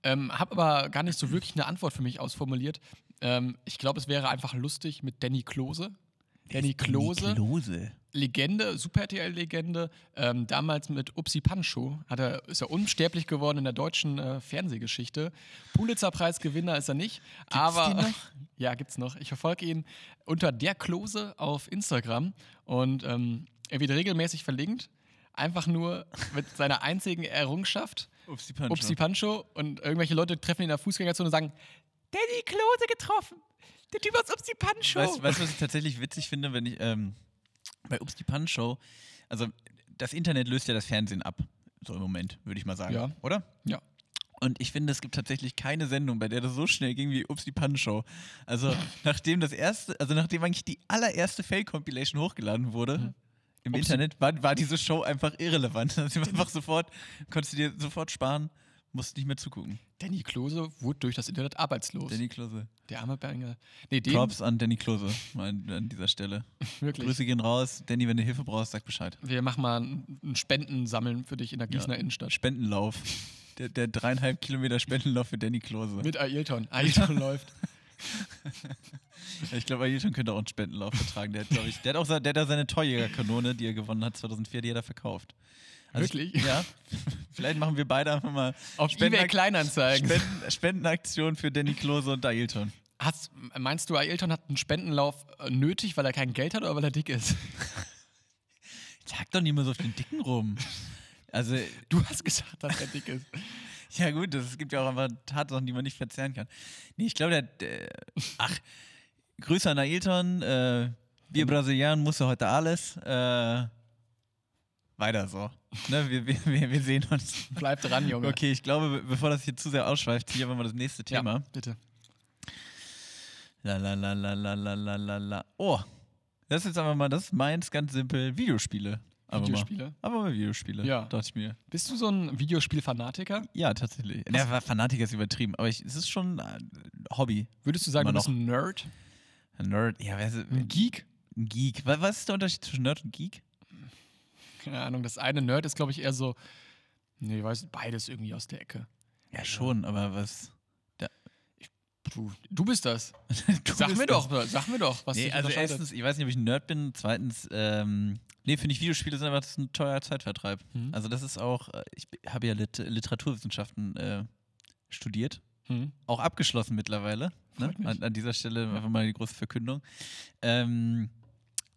[SPEAKER 1] Ähm, habe aber gar nicht so wirklich eine Antwort für mich ausformuliert. Ähm, ich glaube, es wäre einfach lustig mit Danny Klose. Danny Klose,
[SPEAKER 2] Klose.
[SPEAKER 1] Legende, Super RTL-Legende. Ähm, damals mit Upsi Pancho hat er, ist er unsterblich geworden in der deutschen äh, Fernsehgeschichte. Pulitzer-Preisgewinner ist er nicht. aber
[SPEAKER 2] den noch?
[SPEAKER 1] ja, gibt's noch. Ich verfolge ihn unter der Klose auf Instagram und ähm, er wird regelmäßig verlinkt. Einfach nur mit seiner einzigen Errungenschaft.
[SPEAKER 2] Upsi Pancho.
[SPEAKER 1] Upsi Pancho und irgendwelche Leute treffen ihn in der Fußgängerzone und sagen, Danny Klose getroffen. Der Typ aus Upsi Pancho.
[SPEAKER 2] Weißt du, was ich tatsächlich witzig finde, wenn ich ähm, bei Ups die Punch Show, also das Internet löst ja das Fernsehen ab, so im Moment, würde ich mal sagen.
[SPEAKER 1] Ja.
[SPEAKER 2] Oder?
[SPEAKER 1] ja.
[SPEAKER 2] Und ich finde, es gibt tatsächlich keine Sendung, bei der das so schnell ging wie Ups die Punch Show. Also, nachdem das erste, also nachdem eigentlich die allererste Fail-Compilation hochgeladen wurde. Im
[SPEAKER 1] Upsi-
[SPEAKER 2] Internet war, war diese Show einfach irrelevant. Also einfach sofort, konntest du dir sofort sparen, musst nicht mehr zugucken.
[SPEAKER 1] Danny Klose wurde durch das Internet arbeitslos.
[SPEAKER 2] Danny Klose.
[SPEAKER 1] Der arme Bengel. Nee, den
[SPEAKER 2] Props an Danny Klose an, an dieser Stelle.
[SPEAKER 1] wirklich.
[SPEAKER 2] Grüße gehen raus. Danny, wenn du Hilfe brauchst, sag Bescheid.
[SPEAKER 1] Wir machen mal ein Spendensammeln für dich in der Gießener Innenstadt.
[SPEAKER 2] Spendenlauf. Der, der dreieinhalb Kilometer Spendenlauf für Danny Klose.
[SPEAKER 1] Mit Ailton. Ailton läuft.
[SPEAKER 2] Ich glaube, Ailton könnte auch einen Spendenlauf vertragen. Der hat, ich, der hat auch se- der hat auch seine Torjägerkanone, die er gewonnen hat 2004, die hat er verkauft. Also
[SPEAKER 1] Wirklich?
[SPEAKER 2] Ich, ja. Vielleicht machen wir beide einfach mal
[SPEAKER 1] Auf
[SPEAKER 2] Spenden-
[SPEAKER 1] eBay Kleinanzeigen.
[SPEAKER 2] Spenden, Spendenaktion für Danny Klose und Ailton.
[SPEAKER 1] Hast, meinst du, Ailton hat einen Spendenlauf äh, nötig, weil er kein Geld hat oder weil er dick ist?
[SPEAKER 2] Sag doch nicht mehr so auf den Dicken rum. Also,
[SPEAKER 1] Du hast gesagt, dass er dick ist.
[SPEAKER 2] ja gut, das, es gibt ja auch einfach Tatsachen, die man nicht verzerren kann. Nee, ich glaube, der, der ach, Grüße an Ailton, äh, wir Brasilianen müssen heute alles, äh, weiter so. Ne, wir, wir, wir sehen uns.
[SPEAKER 1] Bleib dran, Junge.
[SPEAKER 2] Okay, ich glaube, be- bevor das hier zu sehr ausschweift, hier haben wir das nächste
[SPEAKER 1] Ja,
[SPEAKER 2] Thema.
[SPEAKER 1] bitte.
[SPEAKER 2] La la la la la la la la la. Oh, das ist jetzt einfach mal, das ist meins, ganz simpel, Videospiele. Aber
[SPEAKER 1] Videospiele?
[SPEAKER 2] Mal. Aber mal Videospiele,
[SPEAKER 1] Ja.
[SPEAKER 2] dachte ich mir.
[SPEAKER 1] Bist du so ein Videospielfanatiker?
[SPEAKER 2] Ja, tatsächlich. Ja, Fanatiker ist übertrieben, aber ich, es ist schon äh, Hobby.
[SPEAKER 1] Würdest du sagen, du bist ein Nerd?
[SPEAKER 2] Ein Nerd, ja, wer ist,
[SPEAKER 1] Ein Geek?
[SPEAKER 2] ein Geek. Wa- Was ist der Unterschied zwischen Nerd und Geek?
[SPEAKER 1] Keine Ahnung, das eine Nerd ist, glaube ich, eher so. Nee, weiß nicht, beides irgendwie aus der Ecke.
[SPEAKER 2] Ja, schon, aber was.
[SPEAKER 1] Du, du bist das.
[SPEAKER 2] Du
[SPEAKER 1] Sag
[SPEAKER 2] bist
[SPEAKER 1] mir
[SPEAKER 2] das.
[SPEAKER 1] doch, sag mir doch, was
[SPEAKER 2] Nee, also erstens, ich weiß nicht, ob ich ein Nerd bin. Zweitens, ähm, nee, finde ich Videospiele sind einfach ein teurer Zeitvertreib.
[SPEAKER 1] Mhm.
[SPEAKER 2] Also das ist auch, äh, ich habe ja Lit Literaturwissenschaften äh, studiert.
[SPEAKER 1] Hm.
[SPEAKER 2] auch abgeschlossen mittlerweile. Ne? An, an dieser Stelle einfach mal die große Verkündung. Ähm,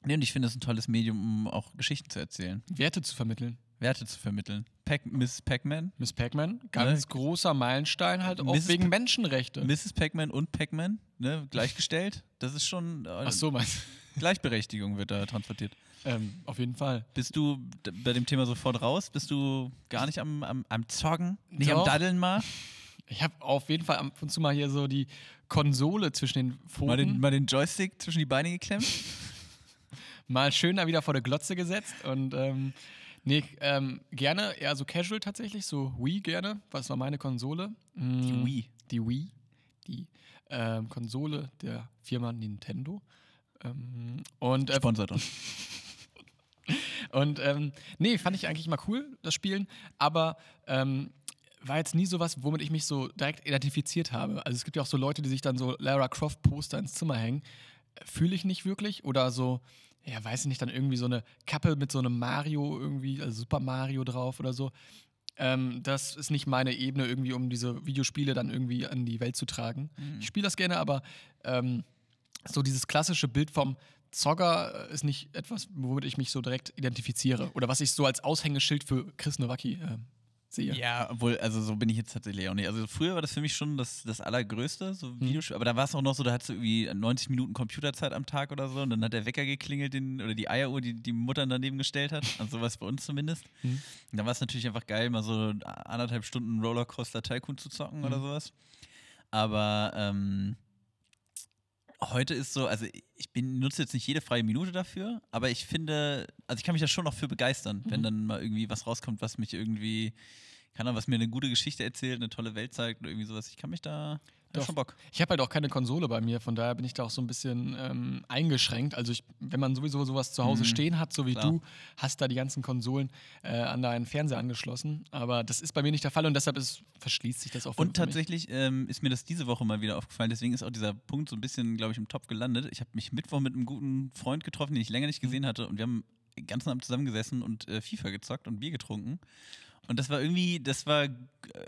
[SPEAKER 2] nee, und ich finde es ein tolles Medium, um auch Geschichten zu erzählen,
[SPEAKER 1] Werte zu vermitteln.
[SPEAKER 2] Werte zu vermitteln. Pac Miss Pac-Man,
[SPEAKER 1] Miss Pac-Man, ganz großer Meilenstein halt auch
[SPEAKER 2] Mrs.
[SPEAKER 1] wegen Menschenrechte.
[SPEAKER 2] Mrs. Pac-Man und Pac-Man, ne? gleichgestellt. Das ist schon äh,
[SPEAKER 1] Ach so, meinst
[SPEAKER 2] Gleichberechtigung wird da transportiert.
[SPEAKER 1] ähm, Auf jeden Fall.
[SPEAKER 2] Bist du bei dem Thema sofort raus? Bist du gar nicht am, am, am Zoggen? Nicht am
[SPEAKER 1] Doch.
[SPEAKER 2] Daddeln mal?
[SPEAKER 1] Ich habe auf jeden Fall ab und zu mal hier so die Konsole zwischen den Pfoten.
[SPEAKER 2] Mal den, mal den Joystick zwischen die Beine geklemmt?
[SPEAKER 1] mal schön da wieder vor der Glotze gesetzt und ähm, nee, ähm, gerne eher so casual tatsächlich, so Wii gerne, was war meine Konsole? Mm,
[SPEAKER 2] Die Wii.
[SPEAKER 1] Die Wii, die ähm, Konsole der Firma Nintendo. Ähm, und äh,
[SPEAKER 2] Sponsert uns.
[SPEAKER 1] und ähm, nee, fand ich eigentlich mal cool, das Spielen, aber ähm, war jetzt nie sowas, womit ich mich so direkt identifiziert habe. Also es gibt ja auch so Leute, die sich dann so Lara Croft Poster ins Zimmer hängen. Fühle ich nicht wirklich. Oder so, ja, weiß ich nicht, dann irgendwie so eine Kappe mit so einem Mario irgendwie, also Super Mario drauf oder so. Ähm, das ist nicht meine Ebene irgendwie, um diese Videospiele dann irgendwie an die Welt zu tragen. Ich spiele das gerne, aber ähm, so dieses klassische Bild vom Zogger äh, ist nicht etwas, womit ich mich so direkt identifiziere. Oder was ich so als Aushängeschild für Chris Nowacki äh, sehe.
[SPEAKER 2] Ja, obwohl, also so bin ich jetzt tatsächlich auch nicht. Also früher war das für mich schon das, das Allergrößte, so Videospiel. Aber da war es auch noch so, da hattest du irgendwie 90 Minuten Computerzeit am Tag oder so und dann hat der Wecker geklingelt, den, oder die Eieruhr, die die Mutter daneben gestellt hat. Also sowas bei uns zumindest.
[SPEAKER 1] Mhm.
[SPEAKER 2] Und dann war es natürlich einfach geil, mal so anderthalb Stunden Rollercoaster Tycoon zu zocken oder
[SPEAKER 1] Mhm.
[SPEAKER 2] sowas. Aber ähm, heute ist so, also ich bin, nutze jetzt nicht jede freie Minute dafür, aber ich finde, also ich kann mich da schon noch für begeistern, wenn
[SPEAKER 1] Mhm.
[SPEAKER 2] dann mal irgendwie was rauskommt, was mich irgendwie, kann auch was mir eine gute Geschichte erzählt, eine tolle Welt zeigt oder irgendwie sowas. Ich kann mich da
[SPEAKER 1] Doch.
[SPEAKER 2] schon Bock.
[SPEAKER 1] Ich habe halt auch keine Konsole bei mir, von daher bin ich da auch so ein bisschen ähm, eingeschränkt. Also ich, wenn man sowieso sowas zu Hause
[SPEAKER 2] Mhm,
[SPEAKER 1] stehen hat, so wie
[SPEAKER 2] klar.
[SPEAKER 1] du, hast da die ganzen Konsolen äh, an deinen Fernseher angeschlossen. Aber das ist bei mir nicht der Fall und deshalb ist, verschließt sich das auch
[SPEAKER 2] Und tatsächlich ähm, ist mir das diese Woche mal wieder aufgefallen, deswegen ist auch dieser Punkt so ein bisschen, glaube ich, im Topf gelandet. Ich habe mich Mittwoch mit einem guten Freund getroffen, den ich länger
[SPEAKER 1] Mhm.
[SPEAKER 2] nicht gesehen hatte und wir haben den ganzen Abend zusammengesessen und äh, FIFA gezockt und Bier getrunken. Und das war irgendwie, das war,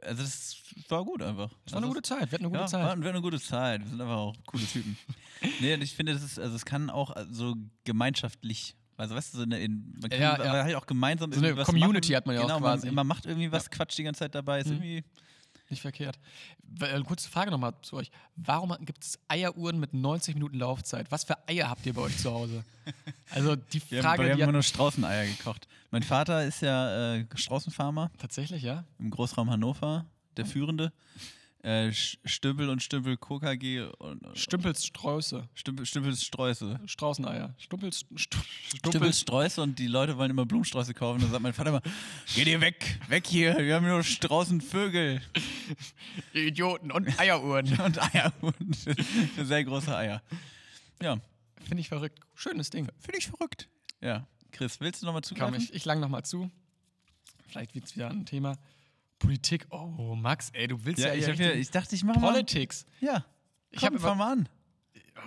[SPEAKER 2] also das war gut einfach.
[SPEAKER 1] Das war eine
[SPEAKER 2] also
[SPEAKER 1] gute Zeit, wir hatten eine gute
[SPEAKER 2] ja,
[SPEAKER 1] Zeit.
[SPEAKER 2] War, war eine gute Zeit. Wir sind einfach auch coole Typen. nee, und ich finde, das ist, also es kann auch so gemeinschaftlich, also weißt du, so eine, in, man kann
[SPEAKER 1] Ja, ja.
[SPEAKER 2] halt auch gemeinsam
[SPEAKER 1] So eine Community
[SPEAKER 2] machen.
[SPEAKER 1] hat man ja auch
[SPEAKER 2] genau,
[SPEAKER 1] quasi.
[SPEAKER 2] Man, man macht irgendwie was, quatscht die ganze Zeit dabei, ist
[SPEAKER 1] Mhm.
[SPEAKER 2] irgendwie.
[SPEAKER 1] Nicht verkehrt. Äh, Kurze Frage nochmal zu euch. Warum gibt es Eieruhren mit 90 Minuten Laufzeit? Was für Eier habt ihr bei euch zu Hause? Also die
[SPEAKER 2] Wir,
[SPEAKER 1] Frage,
[SPEAKER 2] haben, wir haben
[SPEAKER 1] die
[SPEAKER 2] immer
[SPEAKER 1] hat,
[SPEAKER 2] nur Straußeneier gekocht. Mein Vater ist ja äh, Straußenfarmer
[SPEAKER 1] tatsächlich, ja?
[SPEAKER 2] im Großraum Hannover, der Führende. Äh, Stümpel und Stümpel KKG und äh,
[SPEAKER 1] Stümpels Sträuße.
[SPEAKER 2] Stümpel.
[SPEAKER 1] Straußeneier. Stumpels, Stu-
[SPEAKER 2] Stümpels
[SPEAKER 1] Stumpels.
[SPEAKER 2] Sträuße und die Leute wollen immer Blumensträuße kaufen. Dann sagt mein Vater immer, geh dir weg, weg hier, wir haben nur Straußenvögel
[SPEAKER 1] Idioten und Eieruhren.
[SPEAKER 2] und Eier und sehr große Eier. Ja,
[SPEAKER 1] Finde ich verrückt. Schönes Ding.
[SPEAKER 2] finde ich verrückt. Ja, Chris, willst du nochmal
[SPEAKER 1] Komm,
[SPEAKER 2] zugreifen?
[SPEAKER 1] ich, ich lang nochmal zu. Vielleicht wird es wieder ein Thema. Politik. Oh, Max, ey, du willst ja,
[SPEAKER 2] Ja, ich, hab hier, ich dachte, ich mache mal.
[SPEAKER 1] Politics.
[SPEAKER 2] Ja,
[SPEAKER 1] Ich
[SPEAKER 2] ich
[SPEAKER 1] hab
[SPEAKER 2] habe fang mal an.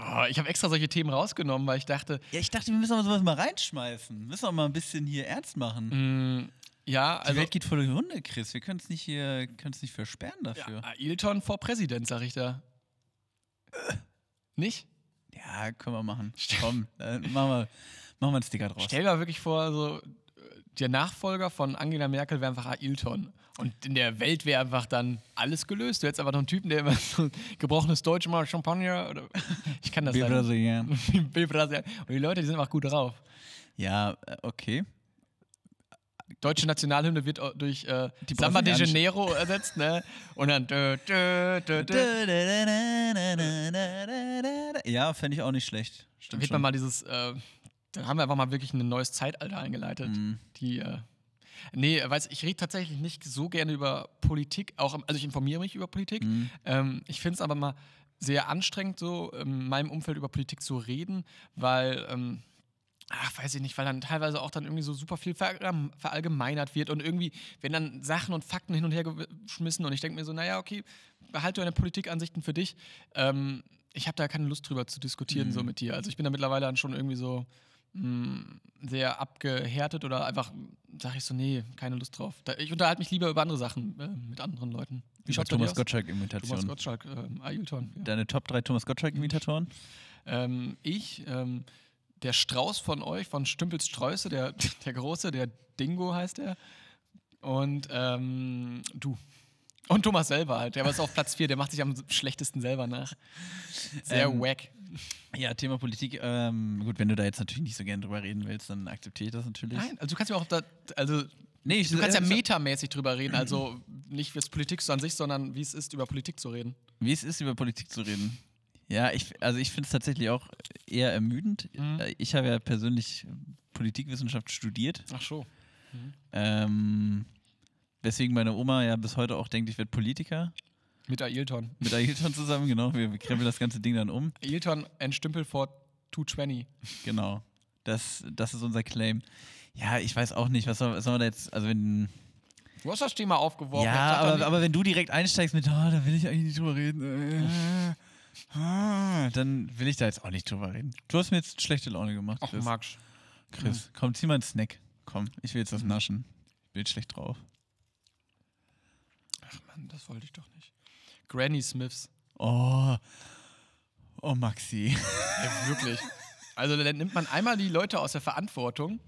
[SPEAKER 1] Oh, ich habe extra solche Themen rausgenommen, weil ich dachte,
[SPEAKER 2] Ja, ich dachte, wir müssen aber sowas mal reinschmeißen. Wir müssen auch mal ein bisschen hier ernst machen.
[SPEAKER 1] mh, ja,
[SPEAKER 2] Die
[SPEAKER 1] also
[SPEAKER 2] Welt geht voll die Runde, Chris. Wir können es nicht hier, können es nicht versperren dafür.
[SPEAKER 1] ja, Ailton vor Präsident, sag ich da. Nicht?
[SPEAKER 2] Ja, können wir machen. Komm, dann machen wir, machen wir einen Sticker draus.
[SPEAKER 1] Stell dir mal wirklich vor, so äh, der Nachfolger von Angela Merkel wäre einfach Ailton. Und in der Welt wäre einfach dann alles gelöst. Du hättest einfach noch einen Typen, der immer so gebrochenes Deutsch mal Champagner oder ich kann das leider. Bill Brasilian. Und die Leute, die sind einfach gut drauf.
[SPEAKER 2] Ja, äh, okay.
[SPEAKER 1] Deutsche Nationalhymne wird durch äh, Samba de Janeiro ersetzt, ne? Und dann.
[SPEAKER 2] Ja, fände ich auch nicht schlecht. Stimmt
[SPEAKER 1] wird man mal dieses, äh, dann haben wir einfach mal wirklich ein neues Zeitalter eingeleitet.
[SPEAKER 2] Mhm.
[SPEAKER 1] Die, äh, nee, weiß ich rede tatsächlich nicht so gerne über Politik, auch, also ich informiere mich über Politik.
[SPEAKER 2] Mhm.
[SPEAKER 1] Ähm, ich finde es aber mal sehr anstrengend, so in meinem Umfeld über Politik zu reden, weil, ähm, ach, weiß ich nicht, weil dann teilweise auch dann irgendwie so super viel ver verallgemeinert wird und irgendwie werden dann Sachen und Fakten hin und her geschmissen und ich denke mir so, naja, okay, behalte deine Politikansichten für dich. Ähm, ich habe da keine Lust drüber zu diskutieren, so mit dir. Also ich bin da mittlerweile dann schon irgendwie so mh, sehr abgehärtet oder einfach sage ich so, nee, keine Lust drauf. Da, ich unterhalte mich lieber über andere Sachen äh, mit anderen Leuten. Bei dir
[SPEAKER 2] Thomas? Gottschalk-Imitation.
[SPEAKER 1] Thomas Gottschalk, ähm, Ailton. Ja.
[SPEAKER 2] Deine Top 3 Thomas Gottschalk-Imitatoren?
[SPEAKER 1] Ähm, ich, ähm, der Strauß von euch, von Stümpels Sträuße, der, der Große, der Dingo heißt er. Und ähm, du. Und Thomas selber halt. Der war auf Platz 4, der macht sich am schlechtesten selber nach. Sehr
[SPEAKER 2] Ähm,
[SPEAKER 1] wack.
[SPEAKER 2] Ja, Thema Politik. Ähm, gut, wenn du da jetzt natürlich nicht so gerne drüber reden willst, dann akzeptiere ich das natürlich.
[SPEAKER 1] Nein, also du kannst ja auch da, also
[SPEAKER 2] Nee, ich,
[SPEAKER 1] du kannst ja
[SPEAKER 2] äh,
[SPEAKER 1] metamäßig drüber reden, also nicht was Politik so an sich, sondern wie es ist, über Politik zu reden.
[SPEAKER 2] Wie es ist, über Politik zu reden. Ja, ich, also ich finde es tatsächlich auch eher ermüdend.
[SPEAKER 1] Mhm.
[SPEAKER 2] Äh, Ich habe ja persönlich Politikwissenschaft studiert.
[SPEAKER 1] Ach so.
[SPEAKER 2] Ähm, weswegen meine Oma ja bis heute auch denkt, ich werde Politiker.
[SPEAKER 1] Mit Ailton.
[SPEAKER 2] Mit Ailton zusammen, genau. Wir, wir krempeln das ganze Ding dann um.
[SPEAKER 1] Ailton and Stümpel for 220.
[SPEAKER 2] Genau. Das, das ist unser Claim. Ja, ich weiß auch nicht, was soll, was soll man da jetzt, also wenn.
[SPEAKER 1] Du hast das Thema aufgeworfen.
[SPEAKER 2] Ja, aber, aber wenn du direkt einsteigst mit, oh, da will ich eigentlich nicht drüber reden, äh, ah, dann will ich da jetzt auch nicht drüber reden. Du hast mir jetzt schlechte Laune gemacht,
[SPEAKER 1] Ach,
[SPEAKER 2] Chris.
[SPEAKER 1] Max.
[SPEAKER 2] Chris, komm, zieh mal einen Snack. Komm, ich will jetzt was naschen. Ich bin jetzt schlecht drauf.
[SPEAKER 1] Ach Mann, das wollte ich doch nicht. Granny Smiths.
[SPEAKER 2] Oh, oh Maxi.
[SPEAKER 1] Ja, wirklich. Also dann nimmt man einmal die Leute aus der Verantwortung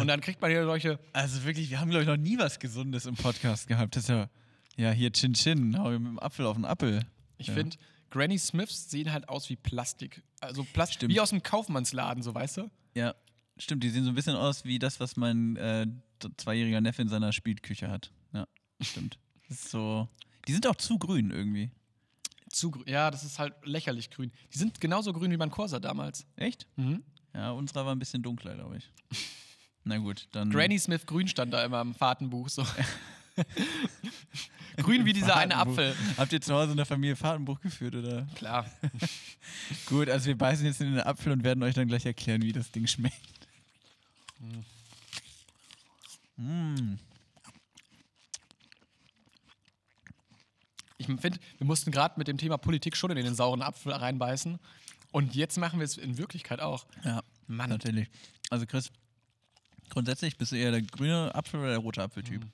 [SPEAKER 1] und dann kriegt man hier solche.
[SPEAKER 2] Also wirklich, wir haben, glaube ich, noch nie was Gesundes im Podcast gehabt. Das ist ja, ja hier Chin Chin, hau ihm mit dem Apfel auf den Apfel.
[SPEAKER 1] Ich
[SPEAKER 2] Ja.
[SPEAKER 1] finde, Granny Smiths sehen halt aus wie Plastik. Also Plastik,
[SPEAKER 2] Stimmt.
[SPEAKER 1] wie aus einem Kaufmannsladen, so weißt du?
[SPEAKER 2] Ja, stimmt, die sehen so ein bisschen aus wie das, was mein äh, zweijähriger Neffe in seiner Spielküche hat. Ja, stimmt. So. Die sind auch zu grün irgendwie.
[SPEAKER 1] Zu, grü- ja, das ist halt lächerlich grün. Die sind genauso grün wie mein Corsa damals.
[SPEAKER 2] Echt?
[SPEAKER 1] Mhm.
[SPEAKER 2] Ja, unserer war ein bisschen dunkler, glaube ich. Na gut, dann.
[SPEAKER 1] Granny Smith grün stand da immer im Fahrtenbuch. So. grün wie dieser eine. Apfel.
[SPEAKER 2] Habt ihr zu Hause in der Familie Fahrtenbuch geführt, oder?
[SPEAKER 1] Klar.
[SPEAKER 2] Gut, also wir beißen jetzt in den Apfel und werden euch dann gleich erklären, wie das Ding schmeckt. Mm.
[SPEAKER 1] Ich finde, wir mussten gerade mit dem Thema Politik schon in den sauren Apfel reinbeißen. Und jetzt machen wir es in Wirklichkeit auch.
[SPEAKER 2] Ja,
[SPEAKER 1] Mann.
[SPEAKER 2] natürlich. Also Chris, grundsätzlich bist du eher der grüne Apfel oder der rote Apfeltyp?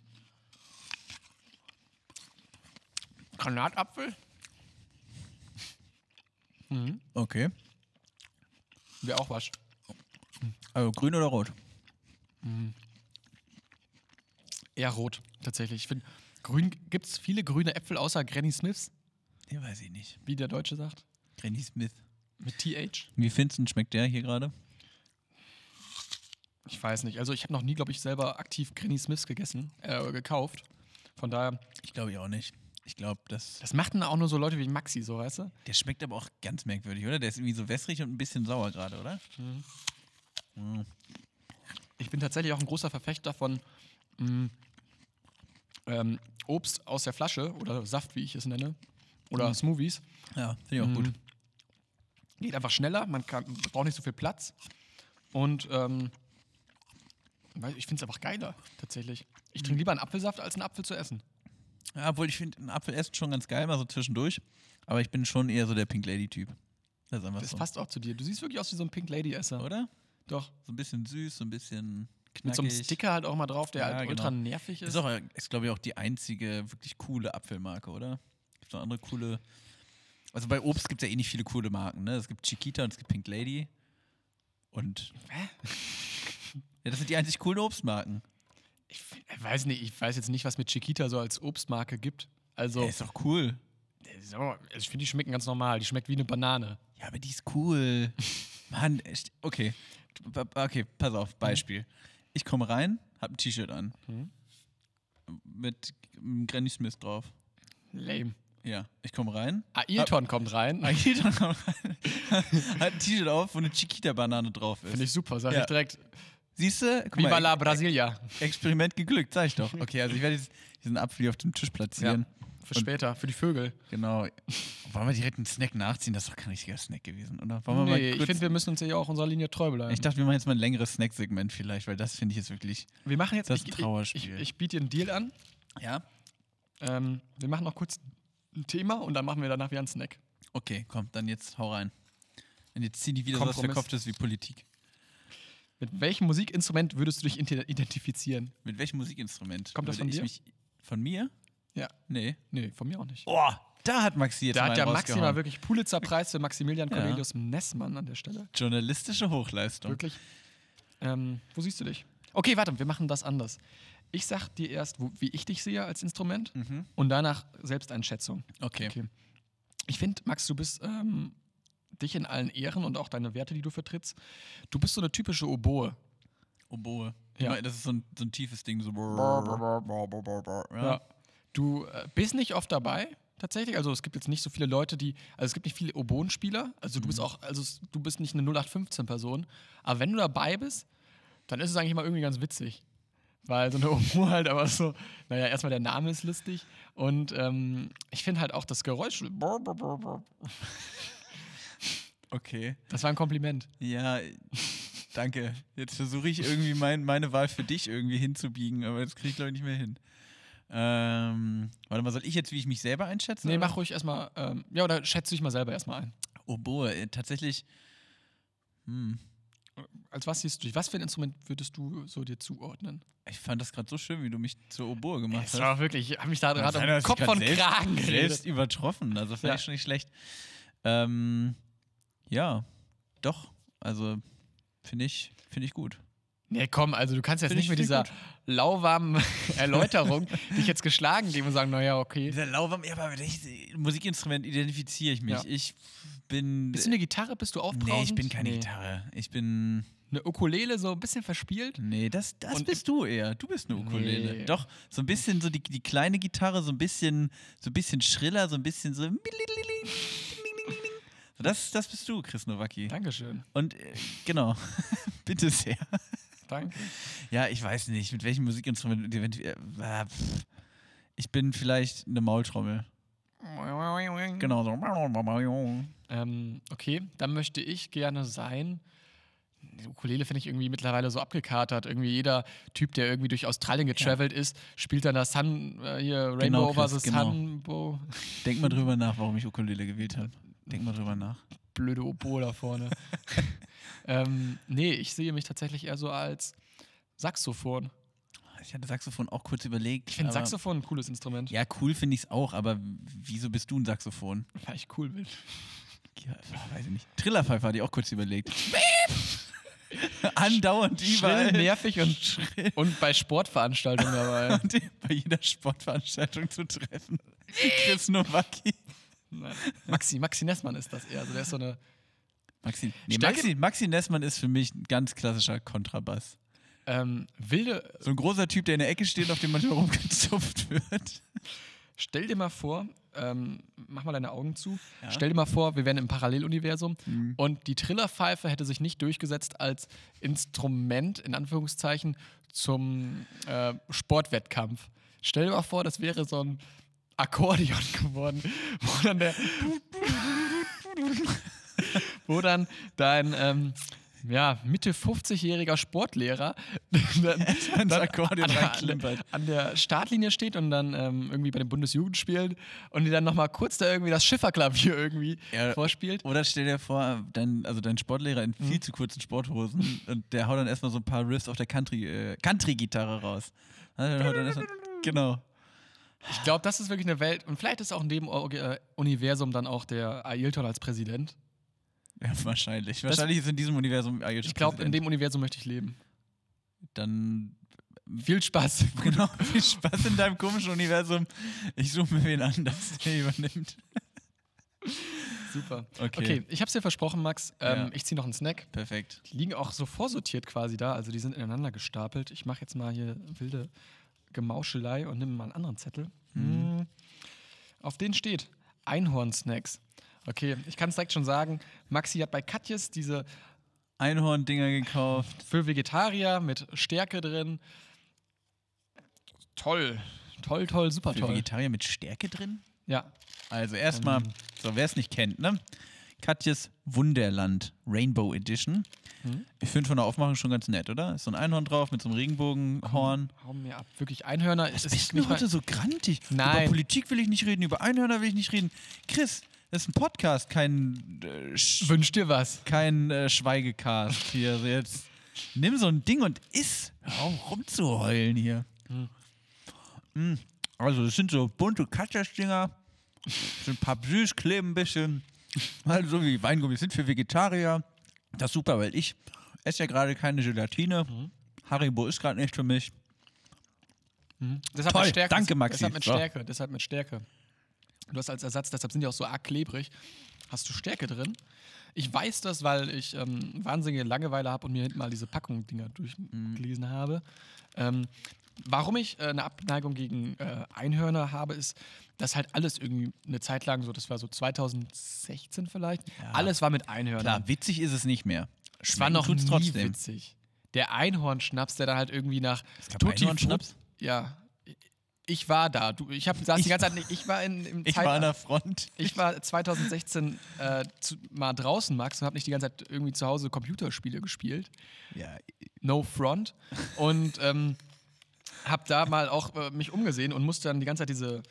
[SPEAKER 1] Granatapfel?
[SPEAKER 2] Okay.
[SPEAKER 1] Wäre auch was.
[SPEAKER 2] Also grün oder rot?
[SPEAKER 1] Eher rot, tatsächlich. Ich finde, gibt es viele grüne Äpfel außer Granny Smiths,
[SPEAKER 2] Ja, weiß ich nicht.
[SPEAKER 1] wie der Deutsche sagt.
[SPEAKER 2] Granny Smith.
[SPEAKER 1] Mit TH.
[SPEAKER 2] Wie findest du, schmeckt der hier gerade?
[SPEAKER 1] Ich weiß nicht. Also ich habe noch nie, glaube ich, selber aktiv Granny Smiths gegessen, äh, gekauft. Von daher,
[SPEAKER 2] Ich glaube ich auch nicht. Ich glaube, das.
[SPEAKER 1] Das machten auch nur so Leute wie Maxi, so, weißt du?
[SPEAKER 2] Der schmeckt aber auch ganz merkwürdig, oder? Der ist irgendwie so wässrig und ein bisschen sauer gerade, oder?
[SPEAKER 1] Ich bin tatsächlich auch ein großer Verfechter von mh, ähm, Obst aus der Flasche oder Saft, wie ich es nenne. Oder Smoothies.
[SPEAKER 2] Ja, finde ich auch gut.
[SPEAKER 1] Mhm. Geht einfach schneller, man kann, braucht nicht so viel Platz. Und ähm, ich finde es einfach geiler, tatsächlich. Ich trinke lieber einen Apfelsaft, als einen Apfel zu essen.
[SPEAKER 2] Ja, obwohl ich finde, ein Apfel essen schon ganz geil, mal so zwischendurch. Aber ich bin schon eher so der Pink Lady-Typ. Das
[SPEAKER 1] Das
[SPEAKER 2] so.
[SPEAKER 1] passt auch zu dir. Du siehst wirklich aus wie so ein Pink Lady-Esser.
[SPEAKER 2] Oder?
[SPEAKER 1] Doch.
[SPEAKER 2] So ein bisschen süß, so ein bisschen knackig.
[SPEAKER 1] Mit so einem Sticker halt auch mal drauf, der
[SPEAKER 2] Ja,
[SPEAKER 1] halt
[SPEAKER 2] genau.
[SPEAKER 1] ultra nervig ist.
[SPEAKER 2] Ist auch, ist glaube ich, auch die einzige wirklich coole Apfelmarke, oder? Gibt noch andere coole. Also bei Obst gibt es ja eh nicht viele coole Marken, ne? Es gibt Chiquita und es gibt Pink Lady. Und.
[SPEAKER 1] Hä?
[SPEAKER 2] Ja, das sind die einzig coolen Obstmarken.
[SPEAKER 1] Ich weiß nicht, ich weiß jetzt nicht, was mit Chiquita so als Obstmarke gibt. Also,
[SPEAKER 2] Ja, ist doch cool.
[SPEAKER 1] mal, also ich finde, die schmecken ganz normal. Die schmeckt wie eine Banane.
[SPEAKER 2] Ja, aber die ist cool. Mann, echt. Okay. Okay, pass auf, Beispiel. Ich komme rein, hab ein T-Shirt an.
[SPEAKER 1] Mhm.
[SPEAKER 2] Mit einem Granny Smith drauf.
[SPEAKER 1] Lame.
[SPEAKER 2] Ja, ich komme rein.
[SPEAKER 1] Ailton kommt rein.
[SPEAKER 2] Ailton kommt rein. hat ein T-Shirt auf, wo eine Chiquita-Banane drauf ist.
[SPEAKER 1] Finde ich super. Sag
[SPEAKER 2] Ja.
[SPEAKER 1] ich direkt.
[SPEAKER 2] Siehst du?
[SPEAKER 1] Viva
[SPEAKER 2] mal,
[SPEAKER 1] la Brasilia.
[SPEAKER 2] Experiment geglückt, sag ich doch. Okay, also ich werde jetzt diesen Apfel hier auf dem Tisch platzieren.
[SPEAKER 1] Für
[SPEAKER 2] Und-
[SPEAKER 1] später, für die Vögel.
[SPEAKER 2] Genau. Wollen wir direkt einen Snack nachziehen? Das ist doch kein richtiger Snack gewesen, oder? Wollen wir
[SPEAKER 1] Nee,
[SPEAKER 2] mal
[SPEAKER 1] ich
[SPEAKER 2] kurz
[SPEAKER 1] finde, wir müssen uns ja auch unserer Linie treu bleiben.
[SPEAKER 2] ich dachte, wir machen jetzt mal ein längeres Snack-Segment vielleicht, weil das finde ich jetzt wirklich.
[SPEAKER 1] wir machen jetzt
[SPEAKER 2] das
[SPEAKER 1] ich, ich,
[SPEAKER 2] Trauerspiel.
[SPEAKER 1] Ich, ich biete dir einen Deal an.
[SPEAKER 2] Ja?
[SPEAKER 1] Ähm, wir machen noch kurz ein Thema und dann machen wir danach wieder einen Snack.
[SPEAKER 2] Okay, komm, dann jetzt hau rein. Und jetzt zieh nicht wieder so was
[SPEAKER 1] Kompromiss.
[SPEAKER 2] Verkopftes wie Politik.
[SPEAKER 1] Mit welchem Musikinstrument würdest du dich identifizieren?
[SPEAKER 2] Mit welchem Musikinstrument?
[SPEAKER 1] Kommt das von
[SPEAKER 2] ich
[SPEAKER 1] dir?
[SPEAKER 2] Von mir?
[SPEAKER 1] Ja.
[SPEAKER 2] Nee.
[SPEAKER 1] Nee, von mir auch nicht.
[SPEAKER 2] Oh, da hat Maxi jetzt
[SPEAKER 1] da hat der
[SPEAKER 2] einen
[SPEAKER 1] Maxi mal wirklich Pulitzer-Preis für Maximilian
[SPEAKER 2] Ja.
[SPEAKER 1] Cornelius Nessmann an der Stelle.
[SPEAKER 2] Journalistische Hochleistung.
[SPEAKER 1] Wirklich. Ähm, wo siehst du dich? Okay, warte, wir machen das anders. Ich sag dir erst, wo, wie ich dich sehe als Instrument
[SPEAKER 2] Mhm.
[SPEAKER 1] und danach Selbsteinschätzung.
[SPEAKER 2] Okay.
[SPEAKER 1] Okay. Ich finde, Max, du bist ähm, dich in allen Ehren und auch deine Werte, die du vertrittst. Du bist so eine typische Oboe.
[SPEAKER 2] Oboe.
[SPEAKER 1] Ja.
[SPEAKER 2] Ja. Das ist so ein, so ein tiefes Ding. So.
[SPEAKER 1] Ja.
[SPEAKER 2] Ja.
[SPEAKER 1] Du äh, bist nicht oft dabei, tatsächlich. Also es gibt jetzt nicht so viele Leute, die. Also es gibt nicht viele Oboenspieler. Also du bist auch, also du bist nicht eine 0815-Person. Aber wenn du dabei bist, dann ist es eigentlich mal irgendwie ganz witzig. Weil so eine Oboe halt aber so, naja, erstmal der Name ist lustig. Und ähm, ich finde halt auch das Geräusch.
[SPEAKER 2] Okay.
[SPEAKER 1] Das war ein Kompliment.
[SPEAKER 2] Ja, danke. Jetzt versuche ich irgendwie mein, meine Wahl für dich irgendwie hinzubiegen, aber das kriege ich glaube ich nicht mehr hin. Ähm, warte mal, soll ich jetzt, wie ich mich selber einschätze?
[SPEAKER 1] Nee, mach ruhig erstmal. Ähm, ja, oder schätze dich mal selber erstmal ein.
[SPEAKER 2] Oboe, äh, tatsächlich. Hm.
[SPEAKER 1] Als was siehst du dich? Was für ein Instrument würdest du so dir zuordnen?
[SPEAKER 2] Ich fand das gerade so schön, wie du mich zur Oboe gemacht
[SPEAKER 1] Das
[SPEAKER 2] hast.
[SPEAKER 1] war wirklich, ich habe mich da gerade um
[SPEAKER 2] ich
[SPEAKER 1] Kopf von
[SPEAKER 2] selbst,
[SPEAKER 1] Kragen geredet.
[SPEAKER 2] Selbst übertroffen, also fand
[SPEAKER 1] Ja.
[SPEAKER 2] ich schon nicht schlecht. Ähm, ja, doch, also finde ich, finde ich gut.
[SPEAKER 1] Nee, komm, also du kannst jetzt
[SPEAKER 2] Find
[SPEAKER 1] nicht
[SPEAKER 2] ich-
[SPEAKER 1] mit dieser lauwarmen Erläuterung dich jetzt geschlagen geben und sagen, naja, okay.
[SPEAKER 2] Dieser Lauwarm, ja, aber mit welches Musikinstrument identifiziere ich mich.
[SPEAKER 1] Ja.
[SPEAKER 2] Ich bin.
[SPEAKER 1] Bist du eine Gitarre? Bist du aufbrausend?
[SPEAKER 2] nee, ich bin keine
[SPEAKER 1] Nee.
[SPEAKER 2] Gitarre. Ich bin.
[SPEAKER 1] Eine Ukulele, so ein bisschen verspielt?
[SPEAKER 2] Nee, das, das
[SPEAKER 1] Und-
[SPEAKER 2] bist du eher. Du bist eine Ukulele.
[SPEAKER 1] Nee.
[SPEAKER 2] Doch, so ein bisschen so die, die kleine Gitarre, so ein bisschen, so ein bisschen schriller, so ein bisschen so. So, Das, das bist du, Chris Nowacki.
[SPEAKER 1] Dankeschön.
[SPEAKER 2] Und äh, genau, bitte sehr.
[SPEAKER 1] Danke.
[SPEAKER 2] Ja, ich weiß nicht, mit welchem Musikinstrument. äh, pff. Ich bin vielleicht eine Maultrommel. Genau so.
[SPEAKER 1] Ähm, okay, dann möchte ich gerne sein. Die Ukulele finde ich irgendwie mittlerweile so abgekatert. Irgendwie jeder Typ, der irgendwie durch Australien getravelt ist, spielt dann das Sun, äh, hier Rainbow
[SPEAKER 2] Genau,
[SPEAKER 1] over
[SPEAKER 2] Chris,
[SPEAKER 1] the
[SPEAKER 2] genau.
[SPEAKER 1] Sun. Bo
[SPEAKER 2] Denk mal drüber nach, warum ich Ukulele gewählt habe. Denk mal drüber nach.
[SPEAKER 1] blöde Oboe da vorne. ähm, nee, ich sehe mich tatsächlich eher so als Saxophon.
[SPEAKER 2] Ich hatte Saxophon auch kurz überlegt.
[SPEAKER 1] Ich finde Saxophon ein cooles Instrument,
[SPEAKER 2] Ja, cool finde ich es auch, aber wieso bist du ein Saxophon?
[SPEAKER 1] weil ich cool bin.
[SPEAKER 2] Ja, weiß ich nicht. Trillerpfeife hatte ich auch kurz überlegt. Andauernd
[SPEAKER 1] Schrill,
[SPEAKER 2] überall.
[SPEAKER 1] nervig und, und bei Sportveranstaltungen dabei.
[SPEAKER 2] Und bei jeder Sportveranstaltung zu treffen. Chris Nowacki.
[SPEAKER 1] Nein. Maxi, Maxi Nessmann ist das eher. Also der ist so eine
[SPEAKER 2] Maxi, nee, Maxi, Maxi Nessmann ist für mich ein ganz klassischer Kontrabass.
[SPEAKER 1] ähm, wilde,
[SPEAKER 2] So ein großer Typ, der in der Ecke steht, auf dem manchmal rumgezupft wird.
[SPEAKER 1] Stell dir mal vor, ähm, mach mal deine Augen zu.
[SPEAKER 2] Ja.
[SPEAKER 1] Stell dir mal vor, wir wären im Paralleluniversum
[SPEAKER 2] Mhm.
[SPEAKER 1] und die Trillerpfeife hätte sich nicht durchgesetzt als Instrument, in Anführungszeichen, zum äh, Sportwettkampf. Stell dir mal vor, das wäre so ein Akkordeon geworden, wo dann der. wo dann dein. Ähm, ja, Mitte 50-jähriger Sportlehrer dann,
[SPEAKER 2] ins Akkordeon
[SPEAKER 1] an, der, an, der, Startlinie steht und dann ähm, irgendwie bei den Bundesjugendspielen und die dann nochmal kurz da irgendwie das Schifferklavier irgendwie
[SPEAKER 2] Ja,
[SPEAKER 1] vorspielt.
[SPEAKER 2] Oder stell dir vor, dein, also dein Sportlehrer in
[SPEAKER 1] Mhm.
[SPEAKER 2] viel zu kurzen Sporthosen und der haut dann erstmal so ein paar Riffs auf der Country, äh, Country-Gitarre raus. Der haut dann erstmal, genau.
[SPEAKER 1] Ich glaube, das ist wirklich eine Welt und vielleicht ist auch in dem äh, Universum dann auch der Ailton als Präsident.
[SPEAKER 2] Ja, wahrscheinlich. Wahrscheinlich ist in diesem Universum
[SPEAKER 1] Ich glaube, in dem Universum möchte ich leben.
[SPEAKER 2] Dann
[SPEAKER 1] Viel Spaß.
[SPEAKER 2] genau, viel Spaß in deinem komischen Universum. Ich suche mir wen anders, der übernimmt.
[SPEAKER 1] Super.
[SPEAKER 2] Okay.
[SPEAKER 1] Okay, ich habe es dir versprochen, Max. Ähm,
[SPEAKER 2] Ja.
[SPEAKER 1] Ich ziehe noch einen Snack.
[SPEAKER 2] Perfekt.
[SPEAKER 1] Die liegen auch so vorsortiert quasi da, also die sind ineinander gestapelt. Ich mache jetzt mal hier wilde Gemauschelei und nehme mal einen anderen Zettel. Hm. Auf den steht Einhorn-Snacks. Okay, ich kann es direkt schon sagen, Maxi hat bei Katjes diese
[SPEAKER 2] Einhorn-Dinger gekauft.
[SPEAKER 1] für Vegetarier mit Stärke drin. Toll, toll, toll, super
[SPEAKER 2] Für
[SPEAKER 1] toll.
[SPEAKER 2] Vegetarier mit Stärke drin?
[SPEAKER 1] Ja,
[SPEAKER 2] Also erstmal, so wer es nicht kennt, ne? Katjes Wunderland Rainbow Edition.
[SPEAKER 1] Mhm.
[SPEAKER 2] Ich finde von der Aufmachung schon ganz nett, oder? Ist so ein Einhorn drauf mit so einem Regenbogenhorn.
[SPEAKER 1] hau mir ab. Wirklich Einhörner.
[SPEAKER 2] Was
[SPEAKER 1] es
[SPEAKER 2] bist
[SPEAKER 1] ist
[SPEAKER 2] du
[SPEAKER 1] nicht
[SPEAKER 2] heute so grantig?
[SPEAKER 1] Nein.
[SPEAKER 2] Über Politik will ich nicht reden, über Einhörner will ich nicht reden. Chris, das ist ein Podcast, kein, äh, Sch
[SPEAKER 1] Wünsch dir was.
[SPEAKER 2] kein äh, Schweigecast hier. Also jetzt nimm so ein Ding und iss. Hör auf rumzuheulen hier. Mm. Also das sind so bunte Katschers-Dinger. Sind ein paar süß, kleben ein bisschen. Also so wie Weingummi sind für Vegetarier. Das ist super, weil ich esse ja gerade keine Gelatine. Haribo ist gerade nicht für mich.
[SPEAKER 1] Deshalb
[SPEAKER 2] Toll,
[SPEAKER 1] mit Stärke.
[SPEAKER 2] danke, Maxi.
[SPEAKER 1] Deshalb mit
[SPEAKER 2] So.
[SPEAKER 1] Stärke. Deshalb mit Stärke. Du hast als Ersatz, deshalb sind die auch so arg klebrig, hast du Stärke drin. Ich weiß das, weil ich ähm, wahnsinnige Langeweile habe und mir hinten mal diese Packung-Dinger durchgelesen habe. Ähm, warum ich äh, eine Abneigung gegen äh, Einhörner habe, ist, dass halt alles irgendwie eine Zeit lang so, das war so 2016 vielleicht, alles war mit Einhörnern.
[SPEAKER 2] Klar, witzig ist es nicht mehr.
[SPEAKER 1] Es war noch nie
[SPEAKER 2] trotzdem.
[SPEAKER 1] witzig. Der Einhornschnaps, der dann halt irgendwie nach Tutti
[SPEAKER 2] Einhornschnaps?
[SPEAKER 1] Ja. Ich war da. Du, ich hab, saß die ganze Zeit nicht. Ich war in, im
[SPEAKER 2] Ich war an der Front.
[SPEAKER 1] ich war 2016 äh, zu, mal draußen, Max, und habe nicht die ganze Zeit irgendwie zu Hause Computerspiele gespielt.
[SPEAKER 2] Ja,
[SPEAKER 1] No Front. Und ähm, habe da mal auch äh, mich umgesehen und musste dann die ganze Zeit diese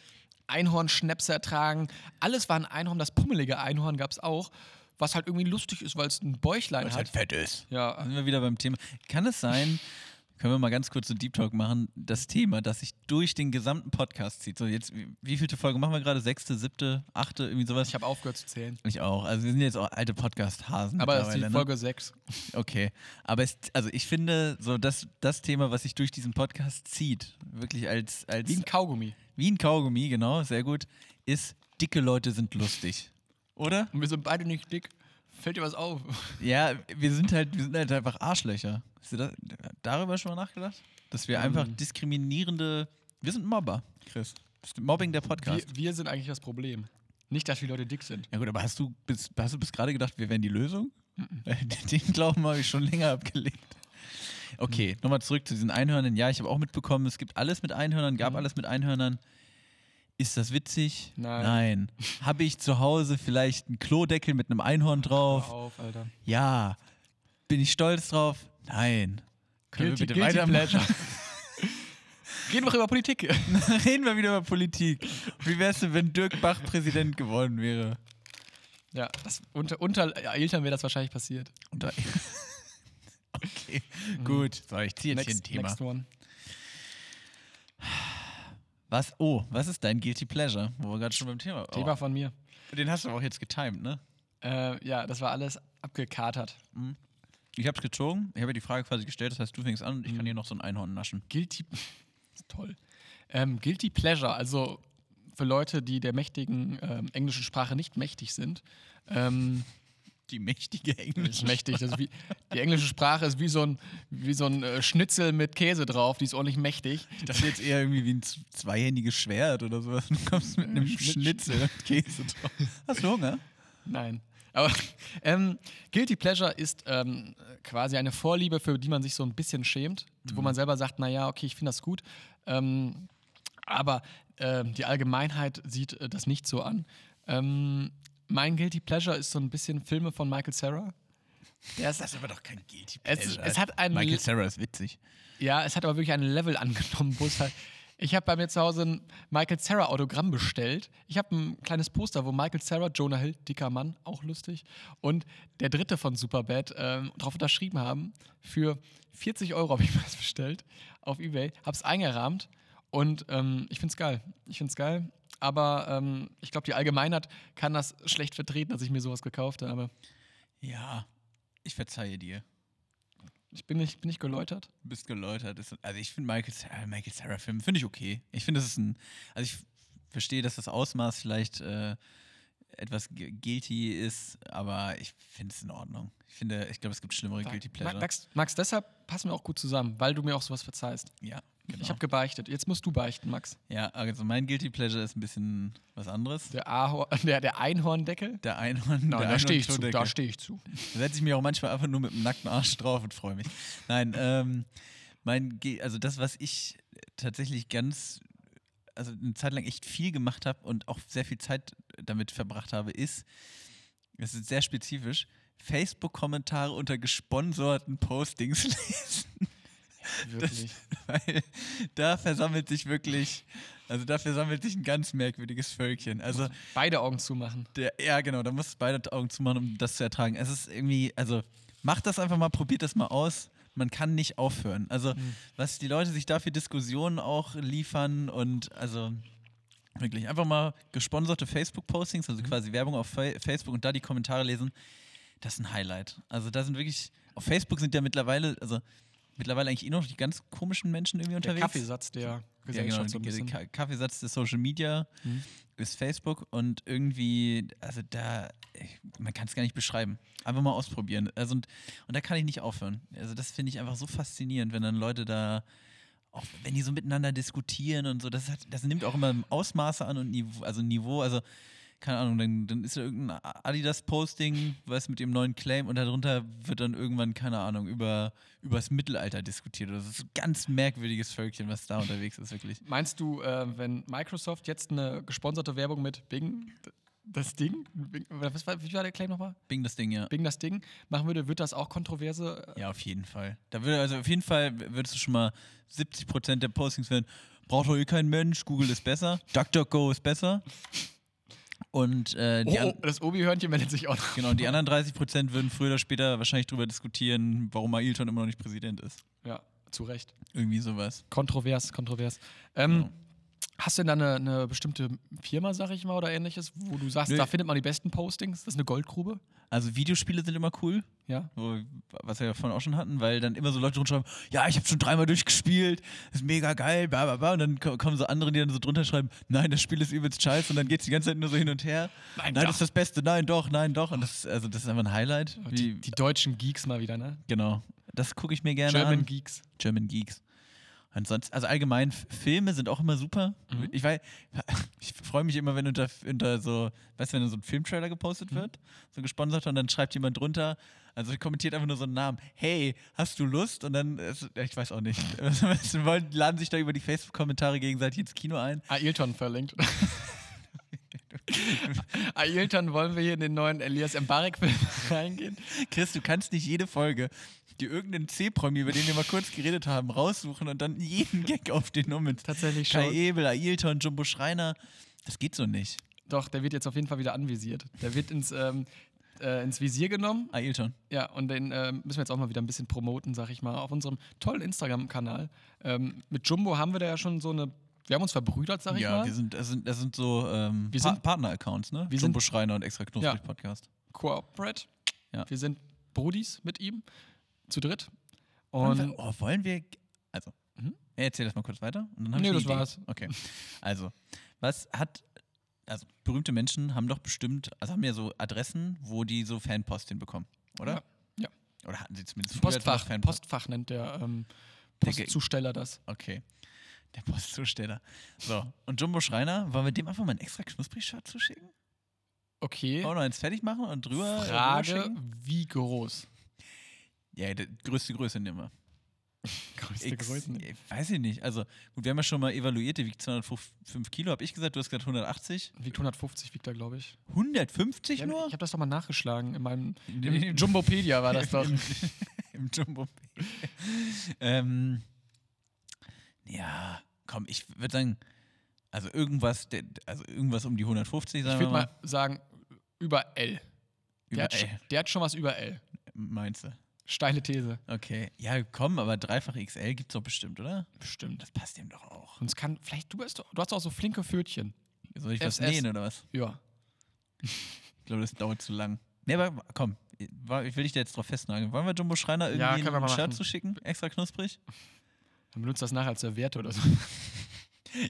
[SPEAKER 1] Einhornschnäpse ertragen. Alles war ein Einhorn, das pummelige Einhorn gab es auch, was halt irgendwie lustig ist, weil es ein Bäuchlein
[SPEAKER 2] weil es
[SPEAKER 1] hat.
[SPEAKER 2] halt fett ist.
[SPEAKER 1] Ja,
[SPEAKER 2] Da sind wir wieder beim Thema. Kann es sein, können wir mal ganz kurz einen Deep Talk machen, das Thema, das sich durch den gesamten Podcast zieht. So, jetzt, wie, wie vielte Folge machen wir gerade? Sechste, siebte, achte, irgendwie sowas?
[SPEAKER 1] ich habe aufgehört zu zählen.
[SPEAKER 2] Ich auch. Also wir sind jetzt auch alte Podcast-Hasen.
[SPEAKER 1] Aber das ist die
[SPEAKER 2] ne?
[SPEAKER 1] Folge 6.
[SPEAKER 2] Okay. Aber es, also ich finde, so das, das Thema, was sich durch diesen Podcast zieht, wirklich als, als
[SPEAKER 1] Wie ein Kaugummi.
[SPEAKER 2] wie ein Kaugummi, genau, sehr gut, ist, dicke Leute sind lustig. Oder?
[SPEAKER 1] Und wir sind beide nicht dick. Fällt dir was auf?
[SPEAKER 2] Ja, wir sind halt, wir sind halt einfach Arschlöcher. Hast du da, darüber schon mal nachgedacht? Dass wir einfach
[SPEAKER 1] Ähm.
[SPEAKER 2] diskriminierende. Wir sind Mobber, Chris. Das ist Mobbing der
[SPEAKER 1] Wir,
[SPEAKER 2] Podcast.
[SPEAKER 1] wir sind eigentlich das Problem. Nicht, dass die Leute dick sind.
[SPEAKER 2] ja gut, aber hast du bis, hast du bis gerade gedacht, wir wären die Lösung? Den Glauben habe ich schon länger abgelegt. Okay, nochmal zurück zu diesen Einhörnern. Ja, ich habe auch mitbekommen, es gibt alles mit Einhörnern, gab
[SPEAKER 1] Mhm.
[SPEAKER 2] alles mit Einhörnern. Ist das witzig?
[SPEAKER 1] Nein.
[SPEAKER 2] Nein. Habe ich zu Hause vielleicht einen Klodeckel mit einem Einhorn drauf?
[SPEAKER 1] Hör auf, Alter.
[SPEAKER 2] Ja. Bin ich stolz drauf? Nein. Können
[SPEAKER 1] Guilty-
[SPEAKER 2] wir bitte weitermachen?
[SPEAKER 1] Reden wir über Politik.
[SPEAKER 2] Reden wir wieder über Politik. Wie wär's denn, wenn Dirk Bach Präsident geworden wäre?
[SPEAKER 1] Ja, das, unter, unter Eltern wäre das wahrscheinlich passiert.
[SPEAKER 2] Da okay, gut. So, ich ziehe jetzt hier ein
[SPEAKER 1] Next,
[SPEAKER 2] Thema.
[SPEAKER 1] next one.
[SPEAKER 2] Was? Oh, was ist dein Guilty Pleasure? Wo wir gerade schon beim Thema
[SPEAKER 1] Thema von mir.
[SPEAKER 2] Oh, den hast du aber auch jetzt getimed, ne?
[SPEAKER 1] Äh, ja, das war alles abgekatert.
[SPEAKER 2] Ich hab's gezogen. Ich habe die Frage quasi gestellt. Das heißt, du fängst an und ich kann hier noch so ein Einhorn naschen.
[SPEAKER 1] Guilty. Toll. Ähm, Guilty Pleasure, also für Leute, die der mächtigen ähm, englischen Sprache nicht mächtig sind. Ähm,
[SPEAKER 2] Die mächtige
[SPEAKER 1] Das
[SPEAKER 2] englische.
[SPEAKER 1] ist mächtig. Das ist wie, die englische Sprache ist wie so ein, wie so ein äh, Schnitzel mit Käse drauf. Die ist ordentlich mächtig.
[SPEAKER 2] Ich dachte jetzt eher irgendwie wie ein zweihändiges Schwert oder sowas. Du kommst mit einem Schnitzel und Käse drauf. Hast du Hunger?
[SPEAKER 1] Nein. Aber ähm, Guilty Pleasure ist ähm, quasi eine Vorliebe, für die man sich so ein bisschen schämt, wo man selber sagt, naja, okay, ich finde das gut. Ähm, aber ähm, die Allgemeinheit sieht äh, das nicht so an. Ähm, mein Guilty Pleasure ist so ein bisschen Filme von Michael Sarah. Der ist,
[SPEAKER 2] Das ist aber doch kein Guilty
[SPEAKER 1] Es-
[SPEAKER 2] Pleasure.
[SPEAKER 1] es hat einen-
[SPEAKER 2] Michael Sarah ist witzig.
[SPEAKER 1] Ja, es hat aber wirklich ein Level angenommen, wo es halt. Ich habe bei mir zu Hause ein Michael Sarah Autogramm bestellt. Ich habe ein kleines Poster, wo Michael Sarah, Jonah Hill, dicker Mann, auch lustig, und der dritte von Superbad ähm, drauf unterschrieben haben. Für 40 Euro habe ich das bestellt auf Ebay, habe es eingerahmt und ähm, ich finde es geil. Ich finde es geil, aber ähm, ich glaube, die Allgemeinheit kann das schlecht vertreten, dass ich mir sowas gekauft habe.
[SPEAKER 2] Ja, ich verzeihe dir.
[SPEAKER 1] Ich bin nicht, bin nicht geläutert.
[SPEAKER 2] Du bist geläutert. Also ich finde Michael, Sarah, Michael Sarah Film finde ich okay. Ich finde, das ist ein, also ich verstehe, dass das Ausmaß vielleicht äh, etwas gu- guilty ist, aber ich finde es in Ordnung. Ich finde, ich glaube, es gibt schlimmere Guilty Pleasure.
[SPEAKER 1] Max, Max, deshalb passen wir auch gut zusammen, weil du mir auch sowas verzeihst.
[SPEAKER 2] ja, genau.
[SPEAKER 1] Ich habe gebeichtet. Jetzt musst du beichten, Max.
[SPEAKER 2] ja, also mein Guilty Pleasure ist ein bisschen was anderes.
[SPEAKER 1] Der, Ahor der, der Einhorndeckel?
[SPEAKER 2] Der Einhorn.
[SPEAKER 1] Nein,
[SPEAKER 2] der
[SPEAKER 1] da stehe ich zu. Da stehe ich zu.
[SPEAKER 2] Da setze ich mich auch manchmal einfach nur mit dem nackten Arsch drauf und freue mich. Nein, ähm, mein, Ge- also das, was ich tatsächlich ganz, also eine Zeit lang echt viel gemacht habe und auch sehr viel Zeit damit verbracht habe, ist, es ist sehr spezifisch, Facebook-Kommentare unter gesponserten Postings lesen.
[SPEAKER 1] Wirklich.
[SPEAKER 2] Weil da versammelt sich wirklich, also da versammelt sich ein ganz merkwürdiges Völkchen. Also
[SPEAKER 1] Beide Augen zumachen.
[SPEAKER 2] der, ja, genau, da musst du beide Augen zumachen, um das zu ertragen. Es ist irgendwie, also macht das einfach mal, probiert das mal aus. Man kann nicht aufhören. Also, was die Leute sich da für Diskussionen auch liefern und also wirklich einfach mal gesponserte Facebook-Postings, also quasi Werbung auf Fa Facebook und da die Kommentare lesen, das ist ein Highlight. Also, da sind wirklich, auf Facebook sind ja mittlerweile, also mittlerweile eigentlich eh noch die ganz komischen Menschen irgendwie
[SPEAKER 1] Der
[SPEAKER 2] unterwegs.
[SPEAKER 1] Kaffeesatz der
[SPEAKER 2] Ja,
[SPEAKER 1] Gesellschaft
[SPEAKER 2] genau,
[SPEAKER 1] so
[SPEAKER 2] der Ka- Kaffeesatz des Social Media
[SPEAKER 1] Mhm.
[SPEAKER 2] ist Facebook und irgendwie, also da, man kann es gar nicht beschreiben. Einfach mal ausprobieren. Also und, und da kann ich nicht aufhören. Also das finde ich einfach so faszinierend, wenn dann Leute da, auch wenn die so miteinander diskutieren und so, das, hat, das nimmt auch immer Ausmaße an und Niveau, also Niveau, also keine Ahnung, dann, dann ist da irgendein Adidas-Posting, was mit dem neuen Claim und darunter wird dann irgendwann, keine Ahnung, über übers Mittelalter diskutiert. Das ist ein ganz merkwürdiges Völkchen, was da unterwegs ist, wirklich.
[SPEAKER 1] Meinst du, äh, wenn Microsoft jetzt eine gesponserte Werbung mit Bing, das Ding, Bing, was war, wie war der Claim nochmal?
[SPEAKER 2] Bing das Ding, ja.
[SPEAKER 1] Bing das Ding machen würde, wird das auch kontroverse?
[SPEAKER 2] Ja, auf jeden Fall. Da würde, also auf jeden Fall würdest du schon mal 70% der Postings werden, braucht doch eh kein Mensch, Google ist besser, DuckDuckGo ist besser. Und äh,
[SPEAKER 1] Oh, oh, das Obi-Hörnchen meldet sich auch noch.
[SPEAKER 2] genau, die anderen 30% würden früher oder später wahrscheinlich darüber diskutieren, warum Ailton immer noch nicht Präsident ist.
[SPEAKER 1] Ja, zu Recht.
[SPEAKER 2] Irgendwie sowas.
[SPEAKER 1] Kontrovers, kontrovers. Ähm,
[SPEAKER 2] Genau.
[SPEAKER 1] Hast du denn da eine, eine bestimmte Firma, sag ich mal, oder ähnliches, wo du sagst,
[SPEAKER 2] Nö.
[SPEAKER 1] da findet man die besten Postings? Das ist eine Goldgrube?
[SPEAKER 2] Also Videospiele sind immer cool,
[SPEAKER 1] Ja.
[SPEAKER 2] wo, was wir ja vorhin auch schon hatten, weil dann immer so Leute drunter schreiben, ja, ich habe schon dreimal durchgespielt, ist mega geil, bla bla bla. Und dann ko- kommen so andere, die dann so drunter schreiben, nein, das Spiel ist übelst scheiße und dann geht es die ganze Zeit nur so hin und her.
[SPEAKER 1] Nein,
[SPEAKER 2] nein
[SPEAKER 1] doch.
[SPEAKER 2] das ist das Beste, nein, doch, nein, doch. Und das, ist- also, das ist einfach ein Highlight.
[SPEAKER 1] Die, die deutschen Geeks mal wieder, ne?
[SPEAKER 2] genau. Das gucke ich mir gerne
[SPEAKER 1] German
[SPEAKER 2] an.
[SPEAKER 1] Geeks.
[SPEAKER 2] German Geeks. Ansonsten, also allgemein, Filme sind auch immer super.
[SPEAKER 1] Mhm.
[SPEAKER 2] Ich weiß, ich freue mich immer, wenn unter, unter so, weißt du, wenn so ein Filmtrailer gepostet
[SPEAKER 1] Mhm.
[SPEAKER 2] wird, so gesponsert und dann schreibt jemand drunter, also kommentiert einfach nur so einen Namen, hey, hast du Lust? Und dann, ich weiß auch nicht, Sie wollen, laden sich da über die Facebook-Kommentare gegenseitig ins Kino ein.
[SPEAKER 1] Ailton verlinkt. Ailton, wollen wir hier in den neuen Elias Mbarek-Film reingehen?
[SPEAKER 2] Chris, du kannst nicht jede Folge die irgendeinen C-Promi, über den wir mal kurz geredet haben, raussuchen und dann jeden Gag auf den Nummer.
[SPEAKER 1] Tatsächlich
[SPEAKER 2] Kai. Ebel, Ailton, Jumbo Schreiner. Das geht so nicht.
[SPEAKER 1] Doch, der wird jetzt auf jeden Fall wieder anvisiert. Der wird ins, ähm, äh, ins Visier genommen.
[SPEAKER 2] Ailton.
[SPEAKER 1] Ja, und den ähm, müssen wir jetzt auch mal wieder ein bisschen promoten, sag ich mal, auf unserem tollen Instagram-Kanal. Ähm, mit Jumbo haben wir da ja schon so eine. Wir haben uns verbrüdert, sag ich
[SPEAKER 2] Ja,
[SPEAKER 1] mal.
[SPEAKER 2] wir sind, das sind, das sind so ähm,
[SPEAKER 1] Wir
[SPEAKER 2] Pa-
[SPEAKER 1] sind-
[SPEAKER 2] Partner-Accounts, ne?
[SPEAKER 1] wir
[SPEAKER 2] Jumbo
[SPEAKER 1] sind-
[SPEAKER 2] Schreiner und extra knusprig
[SPEAKER 1] Ja.
[SPEAKER 2] Podcast.
[SPEAKER 1] Corporate.
[SPEAKER 2] Ja.
[SPEAKER 1] Wir sind Brudis mit ihm. Zu dritt.
[SPEAKER 2] Wollen
[SPEAKER 1] Und
[SPEAKER 2] wir, oh, wollen wir. Also,
[SPEAKER 1] Mhm.
[SPEAKER 2] erzähl das mal kurz weiter. Und dann
[SPEAKER 1] Nee, das
[SPEAKER 2] Idee.
[SPEAKER 1] war's.
[SPEAKER 2] Okay. Also, was hat also berühmte Menschen haben doch bestimmt, also haben ja so Adressen, wo die so Fanpost hinbekommen, oder?
[SPEAKER 1] Ja. Ja.
[SPEAKER 2] Oder hatten sie zumindest
[SPEAKER 1] Postfach,
[SPEAKER 2] Fanpost?
[SPEAKER 1] Postfach nennt der ähm, Postzusteller das.
[SPEAKER 2] Okay. Der Postzusteller. So, und Jumbo Schreiner, wollen wir dem einfach mal ein extra Knusprig-Shirt zuschicken?
[SPEAKER 1] Okay.
[SPEAKER 2] Wollen wir noch eins fertig machen und drüber
[SPEAKER 1] Frage, wie groß?
[SPEAKER 2] Ja, die größte Größe nehmen wir.
[SPEAKER 1] Größte
[SPEAKER 2] Ich,
[SPEAKER 1] Größen.
[SPEAKER 2] ich weiß ich nicht. Also, gut, wir haben ja schon mal evaluiert, der wiegt 205 Kilo, habe ich gesagt, du hast gesagt 180.
[SPEAKER 1] Wiegt 150, wiegt er, glaube ich.
[SPEAKER 2] 150
[SPEAKER 1] Ja,
[SPEAKER 2] nur?
[SPEAKER 1] Ich habe das doch mal nachgeschlagen. In meinem
[SPEAKER 2] In
[SPEAKER 1] im
[SPEAKER 2] dem-
[SPEAKER 1] Jumbopedia war das doch.
[SPEAKER 2] Im, im Jumbo. ähm, ja, komm, ich würde sagen, also irgendwas, der, also irgendwas um die 150,
[SPEAKER 1] Ich
[SPEAKER 2] sagen wir
[SPEAKER 1] würde
[SPEAKER 2] mal.
[SPEAKER 1] mal sagen, über L. Der,
[SPEAKER 2] Über
[SPEAKER 1] hat, sch-
[SPEAKER 2] L,
[SPEAKER 1] der hat schon was über L.
[SPEAKER 2] meinst du?
[SPEAKER 1] Steile These.
[SPEAKER 2] Okay. Ja, komm, aber dreifach XL gibt's doch bestimmt, oder?
[SPEAKER 1] Bestimmt.
[SPEAKER 2] Das passt ihm doch auch.
[SPEAKER 1] Und es kann, vielleicht, du, bist du hast doch auch so flinke Pfötchen.
[SPEAKER 2] Soll ich
[SPEAKER 1] SS.
[SPEAKER 2] nähen oder was?
[SPEAKER 1] Ja.
[SPEAKER 2] Ich glaube, das dauert zu lang. Nee, aber komm, ich will dich da jetzt drauf festnageln. Wollen wir Jumbo Schreiner irgendwie
[SPEAKER 1] Ja,
[SPEAKER 2] ein Shirt zuschicken? Extra knusprig?
[SPEAKER 1] Dann benutzt das nachher als Serviette oder so.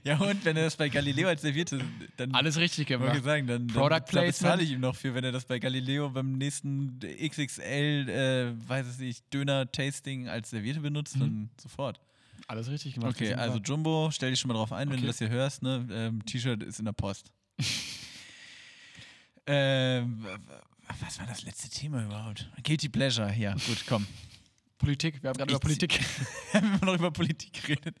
[SPEAKER 2] Ja, und wenn er das bei Galileo als servierte, dann.
[SPEAKER 1] Alles richtig gemacht.
[SPEAKER 2] ich sagen, dann, dann
[SPEAKER 1] Product
[SPEAKER 2] da bezahle
[SPEAKER 1] Placement.
[SPEAKER 2] ich ihm noch für, wenn er das bei Galileo beim nächsten XXL, äh, weiß es nicht, Döner-Tasting als Serviette benutzt,
[SPEAKER 1] Mhm.
[SPEAKER 2] dann sofort.
[SPEAKER 1] Alles richtig gemacht.
[SPEAKER 2] Okay, also. Jumbo, stell dich schon mal drauf ein, wenn du
[SPEAKER 1] Okay.
[SPEAKER 2] das hier hörst, ne? Ähm, T-Shirt ist in der Post. ähm, was war das letzte Thema überhaupt? Guilty Pleasure, ja, gut, komm.
[SPEAKER 1] Politik, wir haben gerade über Politik.
[SPEAKER 2] Wir haben immer noch über Politik geredet.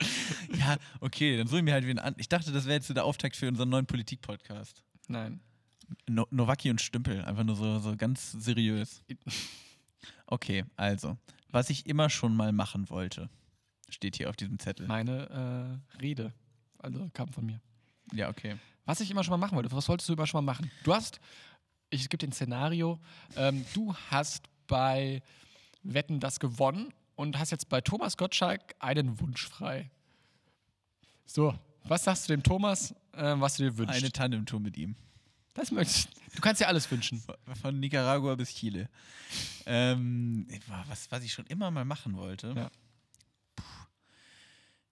[SPEAKER 2] Ja, okay, dann suche ich mir halt wieder an. Ich dachte, das wäre jetzt so der Auftakt für unseren neuen Politik-Podcast.
[SPEAKER 1] Nein.
[SPEAKER 2] No Nowacki und Stümpel, einfach nur so, so ganz seriös. Okay, also, was ich immer schon mal machen wollte, steht hier auf diesem Zettel.
[SPEAKER 1] Meine äh, Rede. Also kam von mir.
[SPEAKER 2] Ja, okay.
[SPEAKER 1] Was ich immer schon mal machen wollte. Was wolltest du immer schon mal machen? Du hast, ich gebe dir ein Szenario, ähm, du hast bei Wetten das gewonnen und hast jetzt bei Thomas Gottschalk einen Wunsch frei. So, was sagst du dem Thomas, äh, was du dir wünschst?
[SPEAKER 2] Eine Tandemtour mit ihm.
[SPEAKER 1] das möchtest du. kannst dir alles wünschen.
[SPEAKER 2] Von Nicaragua bis Chile. Ähm, was, was ich schon immer mal machen wollte.
[SPEAKER 1] Ja.
[SPEAKER 2] Puh,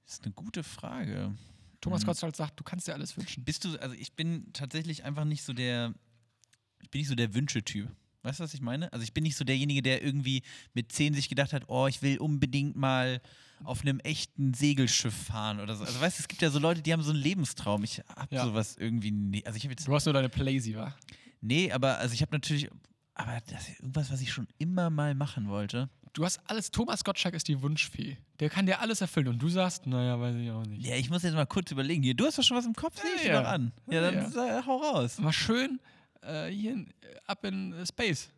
[SPEAKER 2] ist eine gute Frage.
[SPEAKER 1] Thomas
[SPEAKER 2] Mhm.
[SPEAKER 1] Gottschalk sagt, du kannst dir alles wünschen.
[SPEAKER 2] Bist du, also ich bin tatsächlich einfach nicht so der, ich bin nicht so der Wünschetyp. Weißt du, was ich meine? Also ich bin nicht so derjenige, der irgendwie mit zehn sich gedacht hat, oh, ich will unbedingt mal auf einem echten Segelschiff fahren oder so. Also weißt du, es gibt ja so Leute, die haben so einen Lebenstraum. Ich habe
[SPEAKER 1] Ja.
[SPEAKER 2] sowas irgendwie nie. Also ich jetzt,
[SPEAKER 1] Du hast nur deine Playsy, wa?
[SPEAKER 2] nee, aber also ich habe natürlich, aber das ist irgendwas, was ich schon immer mal machen wollte.
[SPEAKER 1] Du hast alles, Thomas Gottschalk ist die Wunschfee. Der kann dir alles erfüllen und du sagst, naja, weiß ich auch nicht.
[SPEAKER 2] Ja, ich muss jetzt mal kurz überlegen. Hier, du hast doch schon was im Kopf, sehe
[SPEAKER 1] Ja,
[SPEAKER 2] ich dir
[SPEAKER 1] ja.
[SPEAKER 2] doch an. Ja, dann
[SPEAKER 1] ja.
[SPEAKER 2] hau raus.
[SPEAKER 1] Mal schön äh, hier in, ab in äh, Space.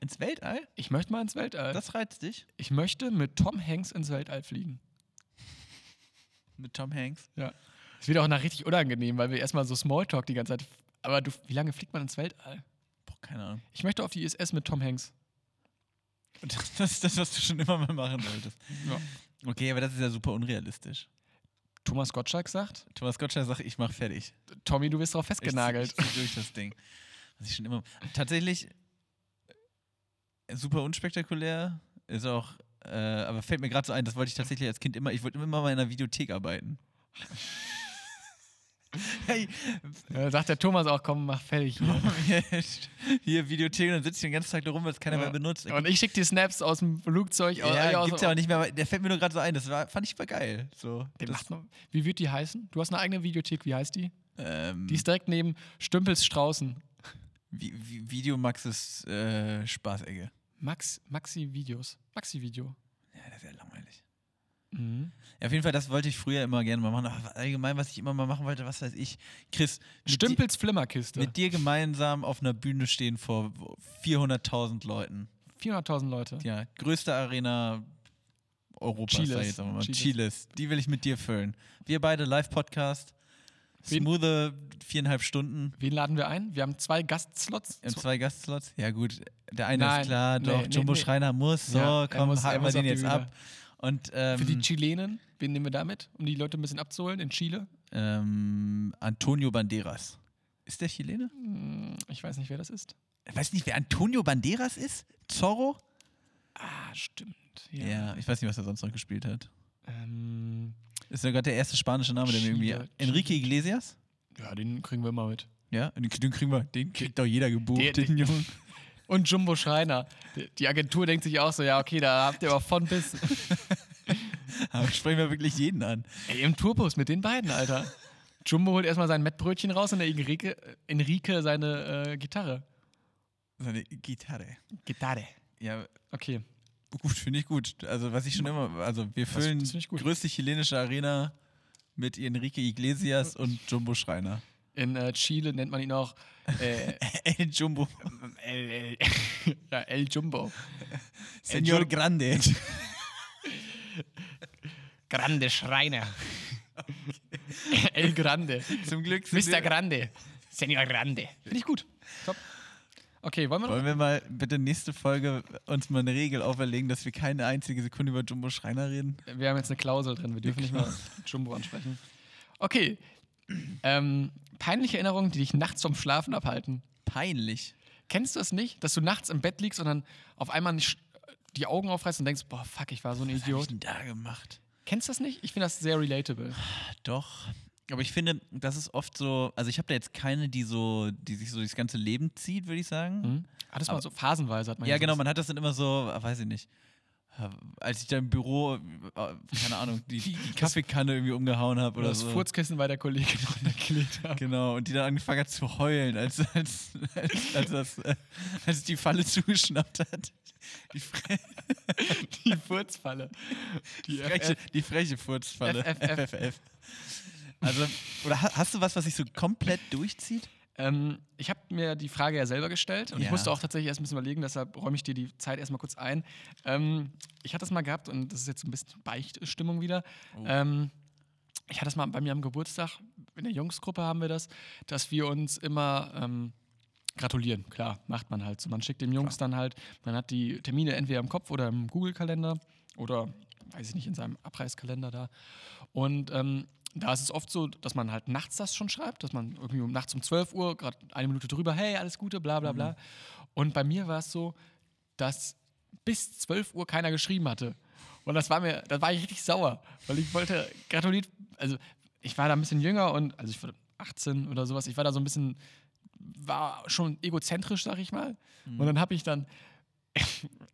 [SPEAKER 2] Ins Weltall?
[SPEAKER 1] Ich möchte mal ins Weltall.
[SPEAKER 2] Das reizt dich?
[SPEAKER 1] ich möchte mit Tom Hanks ins Weltall fliegen.
[SPEAKER 2] Mit Tom Hanks?
[SPEAKER 1] Ja. Es wird auch nach richtig unangenehm, weil wir erstmal so Smalltalk die ganze Zeit. Aber du, wie lange fliegt man ins Weltall?
[SPEAKER 2] Boah, keine Ahnung.
[SPEAKER 1] Ich möchte auf die ISS mit Tom Hanks.
[SPEAKER 2] Und Das, das ist das, was du schon immer mal machen wolltest.
[SPEAKER 1] Ja.
[SPEAKER 2] Okay, aber das ist ja super unrealistisch.
[SPEAKER 1] Thomas Gottschalk sagt,
[SPEAKER 2] Thomas Gottschalk sagt, ich mach fertig.
[SPEAKER 1] Tommy, du bist drauf
[SPEAKER 2] Ich
[SPEAKER 1] festgenagelt.
[SPEAKER 2] zieh- Ich zieh durch das Ding. Was ich schon immer. Tatsächlich super unspektakulär. Ist auch, äh, aber fällt mir gerade so ein, das wollte ich tatsächlich als Kind immer. Ich wollte immer mal in einer Videothek arbeiten. hey,
[SPEAKER 1] Ja, sagt der Thomas auch, komm, mach fertig hier.
[SPEAKER 2] hier Videothek, dann sitze ich den ganzen Tag da rum, weil es keiner
[SPEAKER 1] Ja.
[SPEAKER 2] mehr benutzt.
[SPEAKER 1] Und ich schicke die Snaps aus dem Flugzeug. aus-
[SPEAKER 2] ja,
[SPEAKER 1] aus,
[SPEAKER 2] gibt's ja auch nicht mehr, der fällt mir nur gerade so ein. Das war, fand ich super geil. So,
[SPEAKER 1] man- Wie wird die heißen? Du hast eine eigene Videothek, wie heißt die?
[SPEAKER 2] ähm,
[SPEAKER 1] Die ist direkt neben Stümpels Straußen.
[SPEAKER 2] Vi Vi Videomaxes äh, Spaßecke.
[SPEAKER 1] Max, Maxi Videos. Maxi Video.
[SPEAKER 2] Ja, das ist ja langweilig.
[SPEAKER 1] Mhm.
[SPEAKER 2] Ja, auf jeden Fall, das wollte ich früher immer gerne mal machen. Aber allgemein, was ich immer mal machen wollte, was weiß ich. Chris,
[SPEAKER 1] Stümpels Flimmerkiste.
[SPEAKER 2] mit dir gemeinsam auf einer Bühne stehen vor 400.000 Leuten.
[SPEAKER 1] 400.000 Leute.
[SPEAKER 2] Ja, größte Arena Europas,
[SPEAKER 1] Chiles.
[SPEAKER 2] sag ich jetzt mal.
[SPEAKER 1] Chiles.
[SPEAKER 2] Chiles. Die will ich mit dir füllen. Wir beide Live-Podcast. Smoothe viereinhalb Stunden.
[SPEAKER 1] Wen laden wir ein? Wir haben zwei Gastslots.
[SPEAKER 2] In
[SPEAKER 1] Zw-
[SPEAKER 2] zwei Gastslots? Ja, gut. Der eine
[SPEAKER 1] Nein,
[SPEAKER 2] ist klar, doch.
[SPEAKER 1] nee,
[SPEAKER 2] Jumbo
[SPEAKER 1] nee.
[SPEAKER 2] Schreiner muss. So,
[SPEAKER 1] Ja,
[SPEAKER 2] komm, haken wir den jetzt ab. Und ähm,
[SPEAKER 1] Für die Chilenen, wen nehmen wir damit, um die Leute ein bisschen abzuholen in Chile?
[SPEAKER 2] ähm, Antonio Banderas. Ist der Chilene?
[SPEAKER 1] Hm, Ich weiß nicht, wer das ist.
[SPEAKER 2] Weiß nicht, wer Antonio Banderas ist? Zorro?
[SPEAKER 1] Ah, stimmt.
[SPEAKER 2] Ja.
[SPEAKER 1] Ja.
[SPEAKER 2] ich weiß nicht, was er sonst noch gespielt hat.
[SPEAKER 1] Ähm,
[SPEAKER 2] Ist ja gerade der erste spanische Name, der mir irgendwie. Enrique Iglesias?
[SPEAKER 1] ja, den kriegen wir mal mit.
[SPEAKER 2] Ja, den, den kriegen wir, den kriegt doch jeder gebucht,
[SPEAKER 1] Der-
[SPEAKER 2] den Jungen.
[SPEAKER 1] Und Jumbo Schreiner. Die- Die Agentur denkt sich auch so, ja, okay, da habt ihr aber von bis.
[SPEAKER 2] Aber sprechen wir wirklich jeden an.
[SPEAKER 1] Ey, im Tourbus mit den beiden, Alter. Jumbo holt erstmal sein Mettbrötchen raus und der Enrique, Enrique seine äh, Gitarre.
[SPEAKER 2] Seine Gitarre.
[SPEAKER 1] Gitarre.
[SPEAKER 2] Ja,
[SPEAKER 1] Okay.
[SPEAKER 2] gut, finde ich gut. Also, was ich schon immer, also wir füllen
[SPEAKER 1] das gut.
[SPEAKER 2] größte chilenische Arena mit Enrique Iglesias und Jumbo Schreiner.
[SPEAKER 1] In äh, Chile nennt man ihn auch äh,
[SPEAKER 2] El Jumbo.
[SPEAKER 1] El, El, ja, El Jumbo.
[SPEAKER 2] Señor
[SPEAKER 1] Jum-
[SPEAKER 2] Grande.
[SPEAKER 1] Grande Schreiner. El Grande.
[SPEAKER 2] Zum Glück
[SPEAKER 1] Mr. Grande. Senor Grande. Finde ich gut. Top. Okay, wollen wir?
[SPEAKER 2] Wollen wir mal bitte nächste Folge uns mal eine Regel auferlegen, dass wir keine einzige Sekunde über Jumbo Schreiner reden?
[SPEAKER 1] Wir haben jetzt eine Klausel drin. Wir dürfen nicht mal Jumbo ansprechen. Okay. Ähm, peinliche Erinnerungen, die dich nachts vom Schlafen abhalten.
[SPEAKER 2] Peinlich.
[SPEAKER 1] Kennst du das nicht, dass du nachts im Bett liegst und dann auf einmal nicht die Augen aufreißt und denkst, boah, fuck, ich war so ein
[SPEAKER 2] Was hab ich
[SPEAKER 1] Idiot.
[SPEAKER 2] denn da gemacht?
[SPEAKER 1] Kennst du das nicht? Ich finde das sehr relatable.
[SPEAKER 2] Doch. Aber ich finde, das ist oft so, also ich habe da jetzt keine, die so, die sich so das ganze Leben zieht, würde ich sagen.
[SPEAKER 1] Hm? Ah, das mal so phasenweise hat man
[SPEAKER 2] Ja, genau, man hat das dann immer so, weiß ich nicht. Als ich da im Büro, äh, keine Ahnung, die, die Kaffeekanne irgendwie umgehauen habe
[SPEAKER 1] Oder
[SPEAKER 2] oder
[SPEAKER 1] das
[SPEAKER 2] so.
[SPEAKER 1] Furzkissen bei der Kollegin runtergelegt haben.
[SPEAKER 2] Genau, und die dann angefangen hat zu heulen, als, als, als, als, das, äh, als die Falle zugeschnappt hat. Die, fre
[SPEAKER 1] Die Furzfalle. Die
[SPEAKER 2] freche, die freche Furzfalle.
[SPEAKER 1] FFF.
[SPEAKER 2] FFF. Also, oder ha- hast du was, was sich so komplett durchzieht?
[SPEAKER 1] Ähm, ich habe mir die Frage ja selber gestellt und ich
[SPEAKER 2] Ja.
[SPEAKER 1] musste auch tatsächlich erst ein bisschen überlegen, deshalb räume ich dir die Zeit erstmal kurz ein. Ähm, ich hatte das mal gehabt und das ist jetzt ein bisschen Beichtstimmung wieder.
[SPEAKER 2] Oh.
[SPEAKER 1] Ähm, ich hatte das mal bei mir am Geburtstag, in der Jungsgruppe haben wir das, dass wir uns immer ähm, gratulieren. Klar, macht man halt so. Man schickt dem Jungs dann halt, man hat die Termine entweder im Kopf oder im Google-Kalender oder, weiß ich nicht, in seinem Abreißkalender da. Und ähm, da ist es oft so, dass man halt nachts das schon schreibt, dass man irgendwie um, nachts um 12 Uhr, gerade eine Minute drüber, hey, alles Gute, bla bla bla. Und bei mir war es so, dass bis 12 Uhr keiner geschrieben hatte. Und das war mir, da war ich richtig sauer, weil ich wollte gratuliert, also ich war da ein bisschen jünger und, also ich war 18 oder sowas, ich war da so ein bisschen, war schon egozentrisch, sag ich mal. Und dann habe ich dann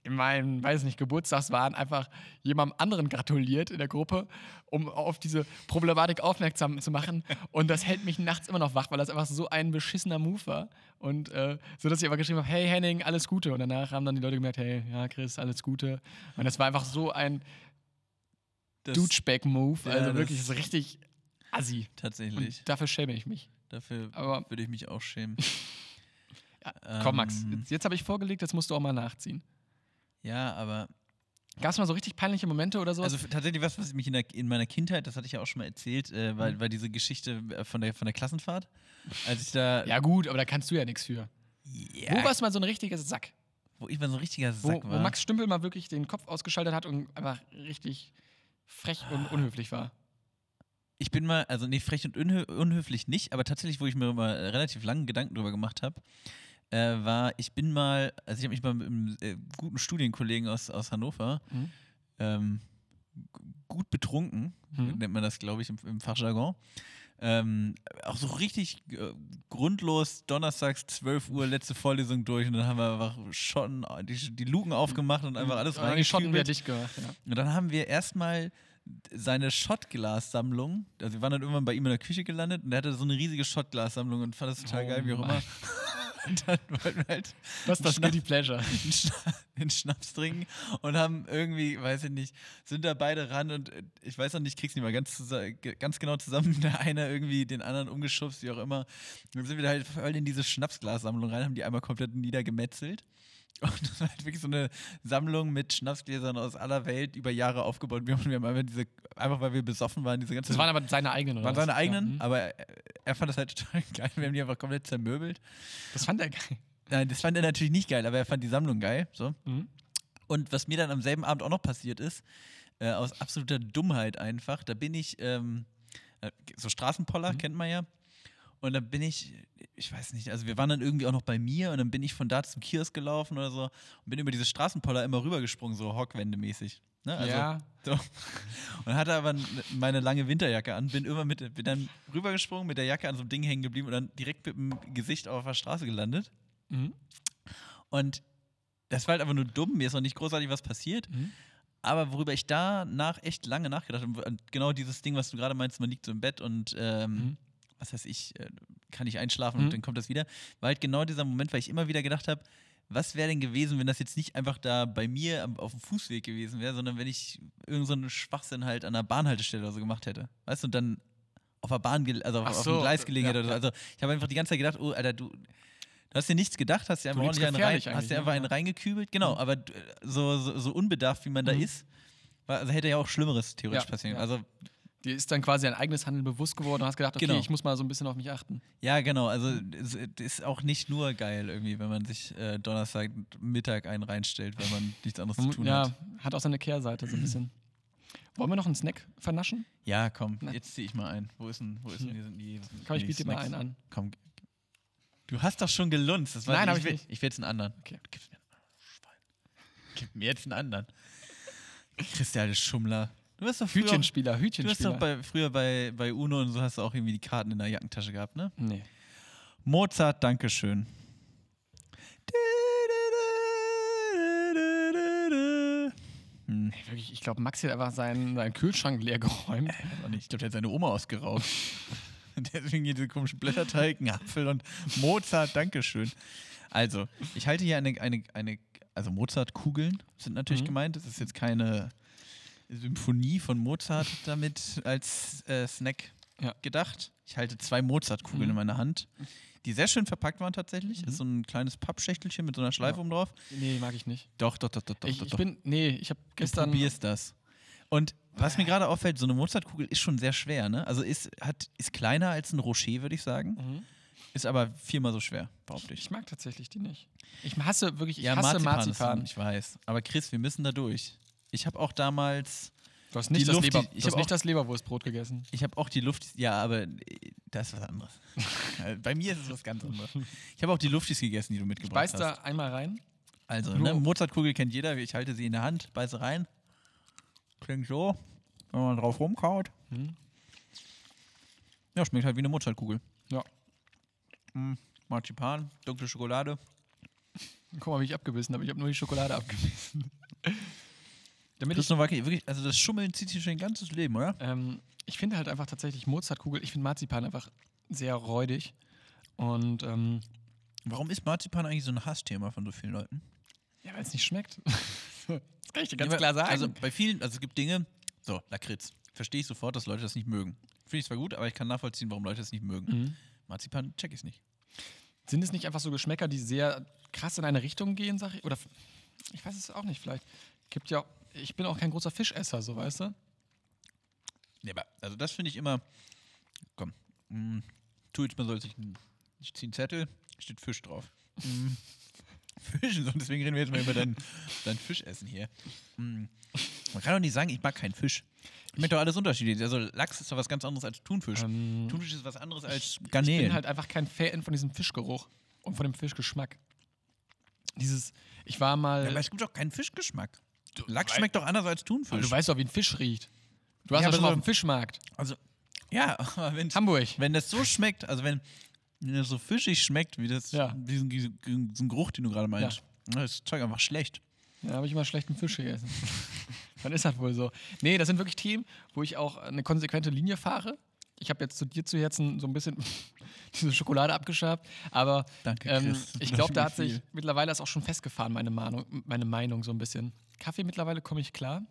[SPEAKER 1] in meinen, weiß nicht, Geburtstagswahn einfach jemandem anderen gratuliert in der Gruppe, um auf diese Problematik aufmerksam zu machen. Und das hält mich nachts immer noch wach, weil das einfach so ein beschissener Move war. Und äh, so, dass ich aber geschrieben habe, hey Henning, alles Gute. Und danach haben dann die Leute gemerkt, hey, ja, Chris, alles Gute. Und das war einfach so ein
[SPEAKER 2] Das
[SPEAKER 1] Douchebag-Move.
[SPEAKER 2] Ja,
[SPEAKER 1] also
[SPEAKER 2] das-
[SPEAKER 1] wirklich so richtig assi.
[SPEAKER 2] Tatsächlich.
[SPEAKER 1] Und dafür schäme ich mich.
[SPEAKER 2] Dafür
[SPEAKER 1] Aber
[SPEAKER 2] würde ich mich auch schämen.
[SPEAKER 1] ja, komm, Max,
[SPEAKER 2] Ähm.
[SPEAKER 1] jetzt, jetzt habe ich vorgelegt, jetzt musst du auch mal nachziehen.
[SPEAKER 2] Ja, aber
[SPEAKER 1] Gab es mal so richtig peinliche Momente oder sowas?
[SPEAKER 2] Also tatsächlich was, was mich in, der, in meiner Kindheit, das hatte ich ja auch schon mal erzählt, äh, weil,
[SPEAKER 1] Mhm.
[SPEAKER 2] weil diese Geschichte äh, von der, von der Klassenfahrt, als ich da,
[SPEAKER 1] ja, gut, aber da kannst du ja nichts für.
[SPEAKER 2] Ja,
[SPEAKER 1] Wo warst du mal so ein richtiger Sack?
[SPEAKER 2] wo ich mal so ein richtiger
[SPEAKER 1] Wo,
[SPEAKER 2] Sack
[SPEAKER 1] wo
[SPEAKER 2] war.
[SPEAKER 1] Max Stümpel mal wirklich den Kopf ausgeschaltet hat und einfach richtig frech und unhöflich war.
[SPEAKER 2] Ich bin mal, also nee, frech und unhö unhöflich nicht, aber tatsächlich, wo ich mir mal relativ lange Gedanken drüber gemacht habe, äh, war, ich bin mal, also ich habe mich mal mit einem äh, guten Studienkollegen aus, aus Hannover
[SPEAKER 1] Mhm.
[SPEAKER 2] ähm, gut betrunken,
[SPEAKER 1] Mhm.
[SPEAKER 2] nennt man das, glaube ich, im, im Fachjargon. Ähm, auch so richtig äh, grundlos donnerstags 12 Uhr letzte Vorlesung durch und dann haben wir einfach Schotten, die, die Luken aufgemacht und einfach alles
[SPEAKER 1] die Schotten
[SPEAKER 2] reingekübelt.
[SPEAKER 1] dicht gemacht. Ja.
[SPEAKER 2] Und dann haben wir erstmal seine Shotglas-Sammlung, also wir waren dann irgendwann bei ihm in der Küche gelandet und er hatte so eine riesige Shotglas-Sammlung und fand das total
[SPEAKER 1] Oh
[SPEAKER 2] geil, wie auch immer. Und dann wollten wir halt
[SPEAKER 1] Was ist das Guilty Pleasure?
[SPEAKER 2] den, Schna den Schnaps trinken und haben irgendwie, weiß ich nicht, sind da beide ran und äh, ich weiß noch nicht, krieg's nicht mal ganz, ganz genau zusammen, der eine irgendwie den anderen umgeschubst, wie auch immer. Und dann sind wir da halt voll in diese Schnapsglassammlung rein, haben die einmal komplett niedergemetzelt. Und das war halt wirklich so eine Sammlung mit Schnapsgläsern aus aller Welt über Jahre aufgebaut. Wir haben, einfach diese, einfach weil wir besoffen waren, diese ganze
[SPEAKER 1] Das waren aber seine eigenen, oder?
[SPEAKER 2] waren seine eigenen,
[SPEAKER 1] Ja, mhm.
[SPEAKER 2] aber er, er fand das halt total geil. Wir haben die einfach komplett zermöbelt.
[SPEAKER 1] Das fand er geil.
[SPEAKER 2] Nein, das fand er natürlich nicht geil, aber er fand die Sammlung geil. So.
[SPEAKER 1] Mhm.
[SPEAKER 2] Und was mir dann am selben Abend auch noch passiert ist, äh, aus absoluter Dummheit einfach, da bin ich, ähm, äh, so Straßenpoller
[SPEAKER 1] Mhm.
[SPEAKER 2] kennt man ja. Und dann bin ich, ich weiß nicht, also wir waren dann irgendwie auch noch bei mir und dann bin ich von da zum Kiosk gelaufen oder so und bin über diese Straßenpoller immer rübergesprungen, so Hockwende-mäßig. Ne? Also,
[SPEAKER 1] ja.
[SPEAKER 2] So. Und hatte aber meine lange Winterjacke an, bin immer mit, bin dann rübergesprungen, mit der Jacke an so einem Ding hängen geblieben und dann direkt mit dem Gesicht auf der Straße gelandet.
[SPEAKER 1] Mhm.
[SPEAKER 2] Und das war halt einfach nur dumm, mir ist noch nicht großartig was passiert.
[SPEAKER 1] Mhm.
[SPEAKER 2] Aber worüber ich danach echt lange nachgedacht habe, und genau dieses Ding, was du gerade meinst, man liegt so im Bett und ähm,
[SPEAKER 1] Mhm.
[SPEAKER 2] Was weiß ich, äh, kann ich einschlafen
[SPEAKER 1] Mhm.
[SPEAKER 2] und dann kommt das wieder, war halt genau dieser Moment, weil ich immer wieder gedacht habe, was wäre denn gewesen, wenn das jetzt nicht einfach da bei mir auf dem Fußweg gewesen wäre, sondern wenn ich irgendeinen so einen Schwachsinn halt an der Bahnhaltestelle oder so gemacht hätte. Weißt du, und dann auf der Bahn, also auf,
[SPEAKER 1] Ach
[SPEAKER 2] auf
[SPEAKER 1] so,
[SPEAKER 2] dem Gleis gelegen
[SPEAKER 1] ja,
[SPEAKER 2] hätte oder so. Also ich habe einfach die ganze Zeit gedacht, oh, Alter, du, du hast dir nichts gedacht, hast dir einfach ordentlich einen, rein, hast dir
[SPEAKER 1] ne?
[SPEAKER 2] einfach einen
[SPEAKER 1] Ja.
[SPEAKER 2] reingekübelt. Genau,
[SPEAKER 1] Mhm.
[SPEAKER 2] aber d- so, so, so unbedarft, wie man da
[SPEAKER 1] Mhm.
[SPEAKER 2] ist, war, also hätte ja auch Schlimmeres theoretisch
[SPEAKER 1] Ja,
[SPEAKER 2] passieren.
[SPEAKER 1] ja.
[SPEAKER 2] Also
[SPEAKER 1] Dir ist dann quasi ein eigenes Handeln bewusst geworden und hast gedacht, okay,
[SPEAKER 2] Genau.
[SPEAKER 1] ich muss mal so ein bisschen auf mich achten.
[SPEAKER 2] Ja, genau. Also es ist auch nicht nur geil irgendwie, wenn man sich äh, Donnerstag Mittag einen reinstellt, wenn man nichts anderes zu tun
[SPEAKER 1] ja,
[SPEAKER 2] hat.
[SPEAKER 1] hat auch seine Kehrseite so ein bisschen. Wollen wir noch einen Snack vernaschen?
[SPEAKER 2] Ja, komm,
[SPEAKER 1] Na.
[SPEAKER 2] jetzt zieh ich mal ein. Wo ist denn, wo ist denn, hier sind die, sind
[SPEAKER 1] Komm, ich
[SPEAKER 2] die
[SPEAKER 1] biete dir mal einen an.
[SPEAKER 2] Komm. Du hast doch schon gelunzt. Das war
[SPEAKER 1] Nein, hab ich
[SPEAKER 2] will,
[SPEAKER 1] nicht.
[SPEAKER 2] Ich will jetzt einen anderen.
[SPEAKER 1] Okay.
[SPEAKER 2] Gib mir einen anderen, Schwein. Gib mir jetzt einen anderen. Christian, der Schummler. Du hast doch früher,
[SPEAKER 1] Hütchenspieler,
[SPEAKER 2] du hast
[SPEAKER 1] Hütchenspieler.
[SPEAKER 2] doch bei, früher bei, bei Uno und so hast du auch irgendwie die Karten in der Jackentasche gehabt, ne?
[SPEAKER 1] nee.
[SPEAKER 2] Mozart, Dankeschön. Hm,
[SPEAKER 1] Ey, wirklich, ich glaube, Maxi hat einfach seinen, seinen Kühlschrank leer geräumt.
[SPEAKER 2] Ich glaube, der hat seine Oma ausgeraubt. Deswegen hier diese komischen Blätterteig, ein Apfel und Mozart, Dankeschön. Also, ich halte hier eine, eine, eine also Mozart-Kugeln sind natürlich
[SPEAKER 1] Mhm.
[SPEAKER 2] gemeint. Das ist jetzt keine Symphonie von Mozart damit als äh, Snack
[SPEAKER 1] Ja.
[SPEAKER 2] gedacht. Ich halte zwei Mozart-Kugeln
[SPEAKER 1] Mhm.
[SPEAKER 2] in meiner Hand, die sehr schön verpackt waren tatsächlich.
[SPEAKER 1] Mhm.
[SPEAKER 2] Ist so ein kleines Pappschächtelchen mit so einer Schleife
[SPEAKER 1] Ja.
[SPEAKER 2] oben drauf.
[SPEAKER 1] Nee, mag ich nicht.
[SPEAKER 2] Doch, doch, doch, doch, doch.
[SPEAKER 1] ich,
[SPEAKER 2] doch,
[SPEAKER 1] ich bin, nee, ich habe
[SPEAKER 2] Du
[SPEAKER 1] gestern.
[SPEAKER 2] probierst das. Und was mir gerade auffällt, so eine Mozartkugel ist schon sehr schwer, ne? Also ist, hat, ist kleiner als ein Rocher, würde ich sagen.
[SPEAKER 1] Mhm.
[SPEAKER 2] Ist aber viermal so schwer, behaupte ich.
[SPEAKER 1] Ich mag tatsächlich die nicht. Ich hasse wirklich, ich
[SPEAKER 2] ja,
[SPEAKER 1] hasse
[SPEAKER 2] Marzipan,
[SPEAKER 1] Marzipan.
[SPEAKER 2] Ist, ich weiß. Aber Chris, wir müssen da durch. Ich habe auch damals,
[SPEAKER 1] Du hast nicht, das,
[SPEAKER 2] Luft,
[SPEAKER 1] Leber,
[SPEAKER 2] ich
[SPEAKER 1] du hast nicht
[SPEAKER 2] auch-
[SPEAKER 1] das Leberwurstbrot gegessen.
[SPEAKER 2] ich habe auch die Luft, ja, aber äh, das ist was anderes. Bei mir ist es was ganz anderes. Ich habe auch die Luftis gegessen, die du
[SPEAKER 1] Ich
[SPEAKER 2] mitgebracht
[SPEAKER 1] beiß
[SPEAKER 2] hast.
[SPEAKER 1] da einmal rein.
[SPEAKER 2] Also, ne, Mozartkugel kennt jeder. Ich halte sie in der Hand, beiße rein. Klingt so, wenn man drauf rumkaut.
[SPEAKER 1] Mhm.
[SPEAKER 2] Ja, schmeckt halt wie eine Mozartkugel.
[SPEAKER 1] Ja.
[SPEAKER 2] Mm, Marzipan, dunkle Schokolade.
[SPEAKER 1] Guck mal, wie ich abgebissen habe. Ich habe nur die Schokolade abgebissen. Damit
[SPEAKER 2] Nowacki, wirklich, also das Schummeln zieht sich schon ein ganzes Leben, oder?
[SPEAKER 1] ähm, ich finde halt einfach tatsächlich Mozartkugel, ich finde Marzipan einfach sehr räudig. Und ähm,
[SPEAKER 2] Warum ist Marzipan eigentlich so ein Hassthema von so vielen Leuten?
[SPEAKER 1] ja, weil es nicht schmeckt. das kann ich dir ganz
[SPEAKER 2] Ja,
[SPEAKER 1] klar
[SPEAKER 2] aber-
[SPEAKER 1] sagen.
[SPEAKER 2] Also bei vielen, also es gibt Dinge, so, Lakritz. Verstehe ich sofort, dass Leute das nicht mögen. Finde ich zwar gut, aber ich kann nachvollziehen, warum Leute das nicht mögen.
[SPEAKER 1] mhm.
[SPEAKER 2] Marzipan check ich nicht.
[SPEAKER 1] Sind es nicht einfach so Geschmäcker, die sehr krass in eine Richtung gehen, sag ich? Oder ich weiß es auch nicht, vielleicht. Gibt ja, ich bin auch kein großer Fischesser, so weißt du?
[SPEAKER 2] Ja, aber also das finde ich immer. Komm, mm, tu jetzt mal so, ich, ich ziehe einen Zettel, steht Fisch drauf. Mm, Fisch, so, deswegen reden wir jetzt mal über dein, dein Fischessen hier. Mm, man kann doch nicht sagen, ich mag keinen Fisch. Ich mag doch alles unterschiedlich. Also Lachs ist doch was ganz anderes als Thunfisch.
[SPEAKER 1] Ähm,
[SPEAKER 2] Thunfisch ist was anderes als
[SPEAKER 1] Ich
[SPEAKER 2] Garnelen.
[SPEAKER 1] bin halt einfach kein Fan von diesem Fischgeruch und von dem Fischgeschmack. Dieses, ich war mal.
[SPEAKER 2] ja, aber es gibt doch keinen Fischgeschmack. Lachs schmeckt doch anders als Thunfisch.
[SPEAKER 1] aber du weißt doch, wie ein Fisch riecht. Du warst
[SPEAKER 2] Ja,
[SPEAKER 1] ja,
[SPEAKER 2] aber
[SPEAKER 1] schon
[SPEAKER 2] so-
[SPEAKER 1] auf dem Fischmarkt.
[SPEAKER 2] also, ja, aber wenn's,
[SPEAKER 1] Hamburg.
[SPEAKER 2] wenn das so schmeckt, also wenn, wenn das so fischig schmeckt, wie das,
[SPEAKER 1] Ja.
[SPEAKER 2] diesen, diesen, Geruch, den du gerade meinst, ja. das ist Zeug einfach schlecht.
[SPEAKER 1] Da habe ich immer schlechten Fisch gegessen. Dann ist das wohl so. Nee, das sind wirklich Themen, wo ich auch eine konsequente Linie fahre. Ich habe jetzt zu dir zu Herzen so ein bisschen diese Schokolade abgeschabt, aber
[SPEAKER 2] Danke,
[SPEAKER 1] ähm, ich glaube, da hat sich mittlerweile ist auch schon festgefahren, meine Meinung, meine Meinung so ein bisschen. Kaffee mittlerweile komme ich klar.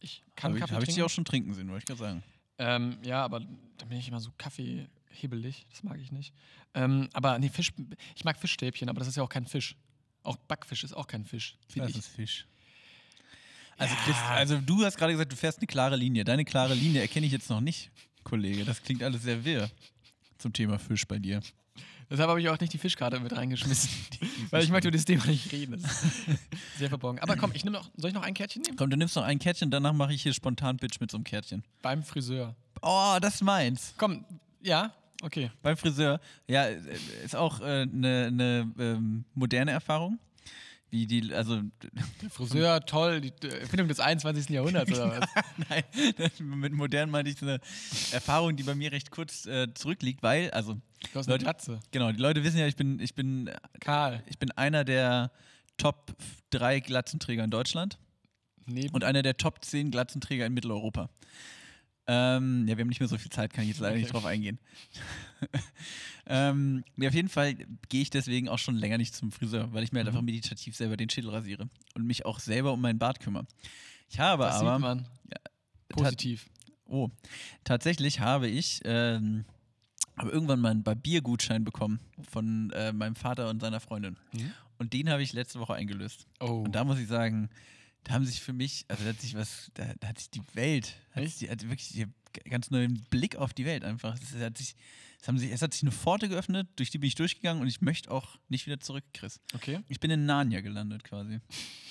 [SPEAKER 1] Ich kann
[SPEAKER 2] Habe ich,
[SPEAKER 1] Kaffee
[SPEAKER 2] hab ich
[SPEAKER 1] trinken.
[SPEAKER 2] dich auch schon trinken sehen, wollte ich gerade sagen.
[SPEAKER 1] Ähm, ja, aber da bin ich immer so kaffeehebelig. Das mag ich nicht. Ähm, aber nee, Fisch, ich mag Fischstäbchen, aber das ist ja auch kein Fisch. Auch Backfisch ist auch kein Fisch, ich.
[SPEAKER 2] ist Fisch. Also,
[SPEAKER 1] Ja.
[SPEAKER 2] Chris, also du hast gerade gesagt, du fährst eine klare Linie. Deine klare Linie erkenne ich jetzt noch nicht, Kollege. Das klingt alles sehr wirr zum Thema Fisch bei dir.
[SPEAKER 1] Deshalb habe ich auch nicht die Fischkarte mit reingeschmissen. Weil ich möchte über das Thema nicht reden. Sehr verborgen. Aber komm, ich nehme noch. Soll ich noch ein Kärtchen nehmen?
[SPEAKER 2] Komm, du nimmst noch ein Kärtchen, danach mache ich hier spontan Bitch mit so einem Kärtchen.
[SPEAKER 1] Beim Friseur.
[SPEAKER 2] Oh, das ist meins.
[SPEAKER 1] Komm, ja, okay.
[SPEAKER 2] Beim Friseur. Ja, äh, ist auch eine äh, ne, ähm, moderne Erfahrung. Wie die, also
[SPEAKER 1] Friseur, toll, die Erfindung des 21. Jahrhunderts oder was?
[SPEAKER 2] Nein, mit modern meinte ich so eine Erfahrung, die bei mir recht kurz äh, zurückliegt, weil, also,
[SPEAKER 1] Du hast eine
[SPEAKER 2] Leute-
[SPEAKER 1] Glatze.
[SPEAKER 2] genau, die Leute wissen ja, ich bin, ich bin,
[SPEAKER 1] Karl.
[SPEAKER 2] ich bin einer der Top 3 Glatzenträger in Deutschland
[SPEAKER 1] Neben
[SPEAKER 2] und einer der Top 10 Glatzenträger in Mitteleuropa. Ähm, ja, wir haben nicht mehr so viel Zeit, kann ich jetzt leider nicht
[SPEAKER 1] Okay.
[SPEAKER 2] drauf eingehen. ähm, ja, auf jeden Fall gehe ich deswegen auch schon länger nicht zum Friseur, weil ich mir halt
[SPEAKER 1] Mhm.
[SPEAKER 2] einfach meditativ selber den Schädel rasiere und mich auch selber um meinen Bart kümmere. Ich habe
[SPEAKER 1] das
[SPEAKER 2] aber
[SPEAKER 1] sieht man. Positiv.
[SPEAKER 2] Oh, tatsächlich habe ich ähm, habe irgendwann mal einen Barbiergutschein bekommen von äh, meinem Vater und seiner Freundin.
[SPEAKER 1] Mhm.
[SPEAKER 2] Und den habe ich letzte Woche eingelöst.
[SPEAKER 1] Oh.
[SPEAKER 2] Und da muss ich sagen, da haben sich für mich, also da hat sich was, da, da hat sich die Welt, hat, sich, hat wirklich die, ganz neuen Blick auf die Welt einfach. Es hat sich, es haben sich, es hat sich eine Pforte geöffnet, durch die bin ich durchgegangen und ich möchte auch nicht wieder zurück, Chris.
[SPEAKER 1] okay.
[SPEAKER 2] Ich bin in Narnia gelandet quasi.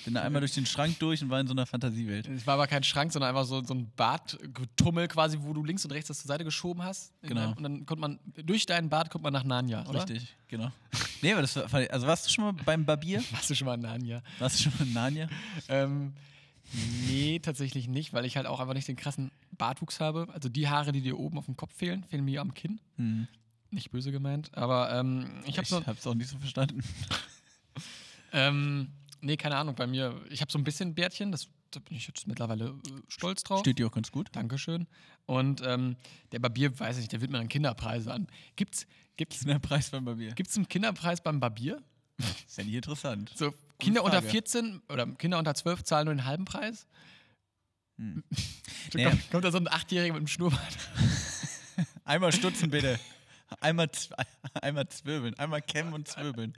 [SPEAKER 2] Bin da einmal durch den Schrank durch und war in so einer Fantasiewelt.
[SPEAKER 1] Es war aber kein Schrank, sondern einfach so, so ein Badgetummel quasi, wo du links und rechts das zur Seite geschoben hast.
[SPEAKER 2] Genau.
[SPEAKER 1] Und dann kommt man, durch deinen Bad kommt man nach Narnia, oder?
[SPEAKER 2] Richtig, genau. Nee, aber das war, also warst du schon mal beim Barbier?
[SPEAKER 1] Warst du schon mal in Narnia?
[SPEAKER 2] Warst du schon mal in Narnia?
[SPEAKER 1] Ähm, nee, tatsächlich nicht, weil ich halt auch einfach nicht den krassen Bartwuchs habe. Also die Haare, die dir oben auf dem Kopf fehlen, fehlen mir am Kinn.
[SPEAKER 2] Hm.
[SPEAKER 1] Nicht böse gemeint, aber ähm, ich habe
[SPEAKER 2] Ich
[SPEAKER 1] so.
[SPEAKER 2] hab's auch nicht so verstanden.
[SPEAKER 1] Ähm, nee, keine Ahnung, bei mir, ich habe so ein bisschen Bärtchen, das, da bin ich jetzt mittlerweile äh, stolz drauf.
[SPEAKER 2] Steht dir auch ganz gut.
[SPEAKER 1] Dankeschön. Und ähm, der Barbier, weiß ich nicht, der wird mir dann Kinderpreise an. Gibt's, gibt's,
[SPEAKER 2] ist der Preis beim Barbier?
[SPEAKER 1] gibt's einen Kinderpreis beim Barbier?
[SPEAKER 2] Ist ja nicht interessant.
[SPEAKER 1] So, Kinder unter
[SPEAKER 2] Frage.
[SPEAKER 1] 14 oder Kinder unter 12 zahlen nur den halben Preis?
[SPEAKER 2] Hm. Naja.
[SPEAKER 1] kommt, kommt da so ein Achtjähriger mit einem Schnurrbart?
[SPEAKER 2] Einmal stutzen bitte. Einmal, einmal zwirbeln. Einmal kämmen und zwirbeln.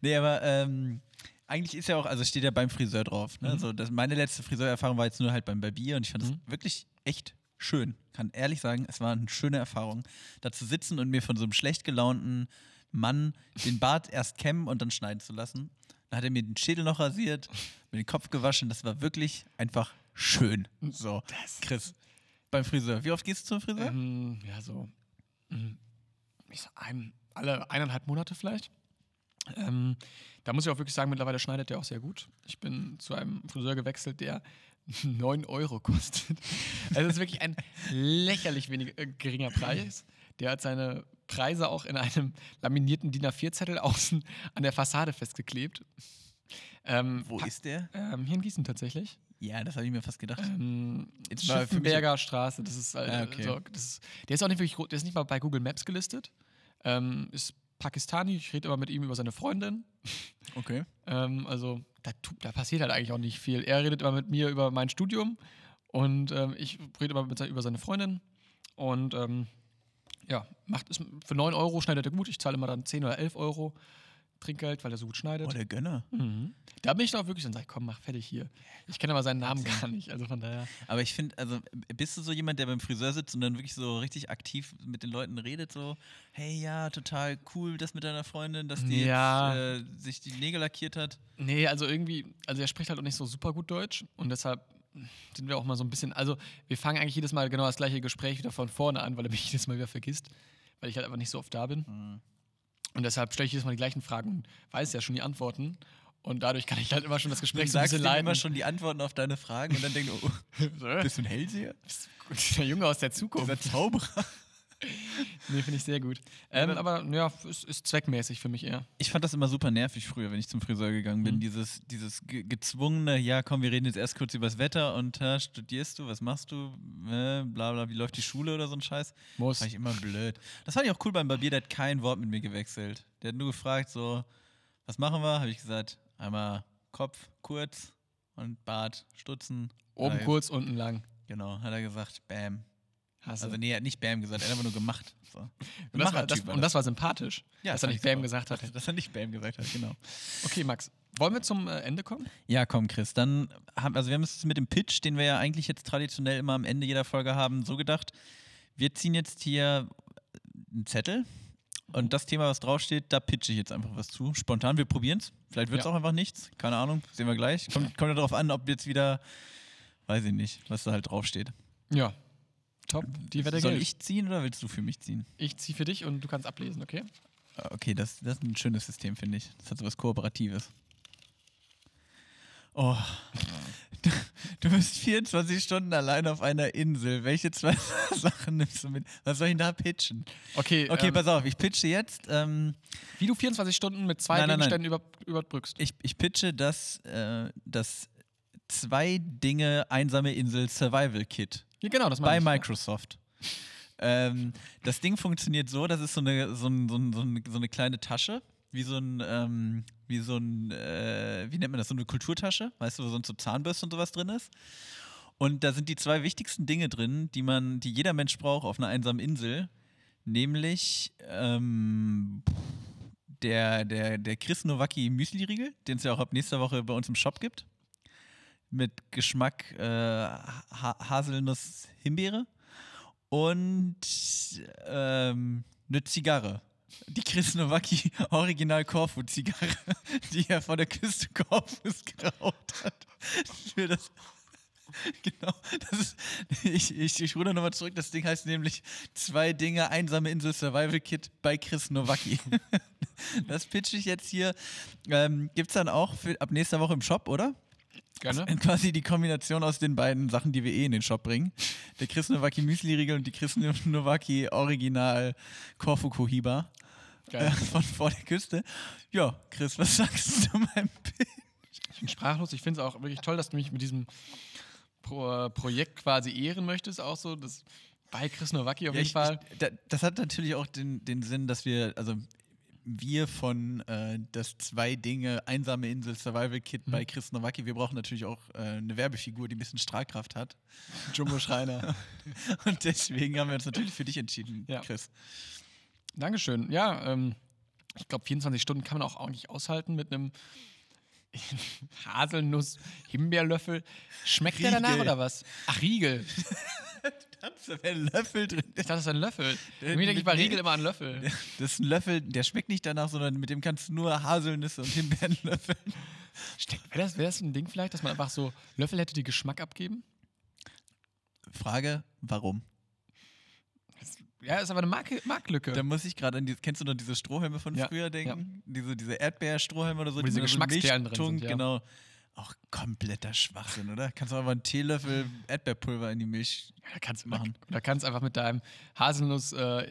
[SPEAKER 2] nee, aber ähm, eigentlich ist ja auch, also steht ja beim Friseur drauf. Ne?
[SPEAKER 1] Mhm.
[SPEAKER 2] So, das, meine letzte Friseurerfahrung war jetzt nur halt beim Barbier und ich fand es
[SPEAKER 1] Mhm.
[SPEAKER 2] wirklich echt schön. Kann ehrlich sagen, es war eine schöne Erfahrung, da zu sitzen und mir von so einem schlecht gelaunten Mann den Bart erst kämmen und dann schneiden zu lassen. Dann hat er mir den Schädel noch rasiert, mir den Kopf gewaschen. Das war wirklich einfach schön. So, Chris, beim Friseur. Wie oft gehst du zum Friseur?
[SPEAKER 1] Ähm, ja, so. mm, Ich sag, ein, alle eineinhalb Monate vielleicht. Ähm, da muss ich auch wirklich sagen, mittlerweile schneidet der auch sehr gut. Ich bin zu einem Friseur gewechselt, der 9 Euro kostet. Also es ist wirklich ein lächerlich wenig, äh, geringer Preis. Der hat seine Preise auch in einem laminierten DIN A4-Zettel außen an der Fassade festgeklebt. Ähm,
[SPEAKER 2] Wo ist der?
[SPEAKER 1] Ähm, hier in Gießen tatsächlich.
[SPEAKER 2] Ja, das habe ich mir fast gedacht.
[SPEAKER 1] Ähm, Schiffenberger Straße, das ist, äh,
[SPEAKER 2] Ah, okay.
[SPEAKER 1] so, das ist, der ist auch nicht wirklich, der ist nicht mal bei Google Maps gelistet. Ähm, ist Pakistani, ich rede immer mit ihm über seine Freundin.
[SPEAKER 2] Okay.
[SPEAKER 1] Ähm, also da, da passiert halt eigentlich auch nicht viel. Er redet immer mit mir über mein Studium und ähm, ich rede immer mit über seine Freundin. Und ähm, ja, macht es für 9 Euro schneidet er gut. Ich zahle immer dann 10 oder 11 Euro Trinkgeld, weil er so gut schneidet.
[SPEAKER 2] Oh, der Gönner.
[SPEAKER 1] Mhm. Da bin ich auch wirklich dann sag ich, komm, mach fertig hier. Ich kenne aber seinen Namen gar nicht, also von daher.
[SPEAKER 2] Aber ich finde, also bist du so jemand, der beim Friseur sitzt und dann wirklich so richtig aktiv mit den Leuten redet, so, hey ja, total cool, das mit deiner Freundin, dass die
[SPEAKER 1] Ja.
[SPEAKER 2] jetzt, äh, sich die Nägel lackiert hat.
[SPEAKER 1] Nee, also irgendwie, also er spricht halt auch nicht so super gut Deutsch und deshalb sind wir auch mal so ein bisschen, also wir fangen eigentlich jedes Mal genau das gleiche Gespräch wieder von vorne an, weil er mich jedes Mal wieder vergisst, weil ich halt einfach nicht so oft da bin. Und deshalb stelle ich jedes Mal die gleichen Fragen und weiß ja schon die Antworten. Und dadurch kann ich halt immer schon das
[SPEAKER 2] Du
[SPEAKER 1] Gespräch so ein bisschen leiten.
[SPEAKER 2] immer schon die Antworten auf deine Fragen und dann denkst du, oh, bist du ein Hellseher?
[SPEAKER 1] Der Junge aus der Zukunft.
[SPEAKER 2] Dieser Zauberer.
[SPEAKER 1] Nee, finde ich sehr gut. Ähm, aber ja, ist, ist zweckmäßig für mich eher.
[SPEAKER 2] Ich fand das immer super nervig früher, wenn ich zum Friseur gegangen bin.
[SPEAKER 1] Mhm.
[SPEAKER 2] Dieses, dieses ge gezwungene, ja komm, wir reden jetzt erst kurz über das Wetter und äh, studierst du, was machst du, äh, bla bla, wie läuft die Schule oder so ein Scheiß.
[SPEAKER 1] Muss.
[SPEAKER 2] Fand ich immer blöd. Das fand ich auch cool beim Barbier, der hat kein Wort mit mir gewechselt. Der hat nur gefragt, so, was machen wir? Habe ich gesagt, einmal Kopf kurz und Bart stutzen.
[SPEAKER 1] Oben kurz, unten lang.
[SPEAKER 2] Genau, hat er gesagt, Bam.
[SPEAKER 1] Hast
[SPEAKER 2] Also
[SPEAKER 1] du.
[SPEAKER 2] nee, er hat nicht Bam gesagt, er hat einfach nur gemacht. So.
[SPEAKER 1] und, das war, das, und das war sympathisch,
[SPEAKER 2] Ja,
[SPEAKER 1] dass er nicht
[SPEAKER 2] ich
[SPEAKER 1] Bam
[SPEAKER 2] super.
[SPEAKER 1] gesagt hat.
[SPEAKER 2] Dass er nicht Bam gesagt hat, genau.
[SPEAKER 1] Okay, Max, wollen wir zum äh, Ende kommen?
[SPEAKER 2] Ja, komm, Chris. Dann haben, also wir haben es mit dem Pitch, den wir ja eigentlich jetzt traditionell immer am Ende jeder Folge haben, so gedacht. Wir ziehen jetzt hier einen Zettel und das Thema, was draufsteht, da pitche ich jetzt einfach was zu. Spontan, wir probieren es. Vielleicht wird es
[SPEAKER 1] Ja.
[SPEAKER 2] auch einfach nichts. Keine Ahnung, sehen wir gleich. Kommt, kommt ja darauf an, ob jetzt wieder, weiß ich nicht, was da halt draufsteht.
[SPEAKER 1] Ja. Top. Die Wette
[SPEAKER 2] Soll
[SPEAKER 1] gilt.
[SPEAKER 2] ich ziehen oder willst du für mich ziehen?
[SPEAKER 1] Ich ziehe für dich und du kannst ablesen, okay?
[SPEAKER 2] Okay, das, das ist ein schönes System, finde ich. Das hat so was Kooperatives. Oh. Du, du bist 24 Stunden allein auf einer Insel. Welche zwei Sachen nimmst du mit? Was soll ich denn da pitchen?
[SPEAKER 1] Okay,
[SPEAKER 2] Okay,
[SPEAKER 1] ähm,
[SPEAKER 2] pass auf, ich pitche jetzt. Ähm,
[SPEAKER 1] wie du 24 Stunden mit zwei
[SPEAKER 2] Nein, nein, nein.
[SPEAKER 1] Gegenständen über, überbrückst.
[SPEAKER 2] ich, ich pitche das, äh, das zwei Dinge einsame Insel Survival Kit.
[SPEAKER 1] Ja, genau, das
[SPEAKER 2] bei
[SPEAKER 1] ich.
[SPEAKER 2] Microsoft. Ähm, das Ding funktioniert so, das ist so eine, so, ein, so, ein, so, ein, so eine kleine Tasche, wie so ein, ähm, wie so ein, äh, wie nennt man das, so eine Kulturtasche, weißt du, wo sonst so Zahnbürste und sowas drin ist. Und da sind die zwei wichtigsten Dinge drin, die man, die jeder Mensch braucht auf einer einsamen Insel, nämlich ähm, der, der, der Chris Nowacki Müsli-Riegel, den es ja auch ab nächster Woche bei uns im Shop gibt. Mit Geschmack äh, ha Haselnuss-Himbeere und ähm, eine Zigarre. Die Chris Nowacki Original Korfu Zigarre, die er vor der Küste Korfus geraucht hat. Für das Genau, das ist, ich, ich, ich ruder nochmal zurück. Das Ding heißt nämlich Zwei Dinge, einsame Insel Survival Kit bei Chris Nowacki. Das pitch ich jetzt hier. Ähm, es dann auch für, ab nächster Woche im Shop, oder?
[SPEAKER 1] Gerne.
[SPEAKER 2] Quasi die Kombination aus den beiden Sachen, die wir eh in den Shop bringen. Der Chris Nowacki Müsli-Riegel und die Chris Nowacki Original Korfu Kohiba äh, von vor der Küste. Ja, Chris, was sagst du zu meinem Pitch?
[SPEAKER 1] Ich bin sprachlos. Ich finde es auch wirklich toll, dass du mich mit diesem Pro äh, Projekt quasi ehren möchtest. Auch so, das bei Chris Nowacki auf
[SPEAKER 2] Ja,
[SPEAKER 1] jeden
[SPEAKER 2] ich,
[SPEAKER 1] Fall.
[SPEAKER 2] Ich, da, das hat natürlich auch den, den Sinn, dass wir, also wir von äh, das zwei Dinge einsame Insel Survival Kit
[SPEAKER 1] Mhm.
[SPEAKER 2] bei Chris Nowacki, wir brauchen natürlich auch äh, eine Werbefigur, die ein bisschen Strahlkraft hat.
[SPEAKER 1] Jumbo Schreiner.
[SPEAKER 2] Und deswegen haben wir uns natürlich für dich entschieden,
[SPEAKER 1] Ja.
[SPEAKER 2] Chris.
[SPEAKER 1] Dankeschön. Ja, ähm, ich glaube, 24 Stunden kann man auch eigentlich aushalten mit einem Haselnuss-Himbeerlöffel. Schmeckt der danach
[SPEAKER 2] Riegel.
[SPEAKER 1] oder was? Ach, Riegel.
[SPEAKER 2] Da ist ein Löffel drin.
[SPEAKER 1] Ich dachte, das ist ein Löffel. Irgendwie denke ich bei. Riegel immer an Löffel.
[SPEAKER 2] Das ist ein Löffel, der schmeckt nicht danach, sondern mit dem kannst du nur Haselnüsse und Himbeeren löffeln.
[SPEAKER 1] Wäre das, wär das ein Ding vielleicht, dass man einfach so Löffel hätte, die Geschmack abgeben?
[SPEAKER 2] Frage, warum?
[SPEAKER 1] Ja, ist aber eine Marke, Marktlücke.
[SPEAKER 2] Da muss ich gerade an die, kennst du noch diese Strohhalme von
[SPEAKER 1] Ja,
[SPEAKER 2] früher denken? Diese, diese Erdbeerstrohhalme oder so,
[SPEAKER 1] Wo diese
[SPEAKER 2] so
[SPEAKER 1] Geschmacksperlen drin sind, ja.
[SPEAKER 2] Genau. Auch kompletter Schwachsinn, oder? Kannst du aber einen Teelöffel Erdbeerpulver in die Milch.
[SPEAKER 1] Ja, da kannst du
[SPEAKER 2] machen.
[SPEAKER 1] Da kannst einfach mit deinem Haselnuss äh,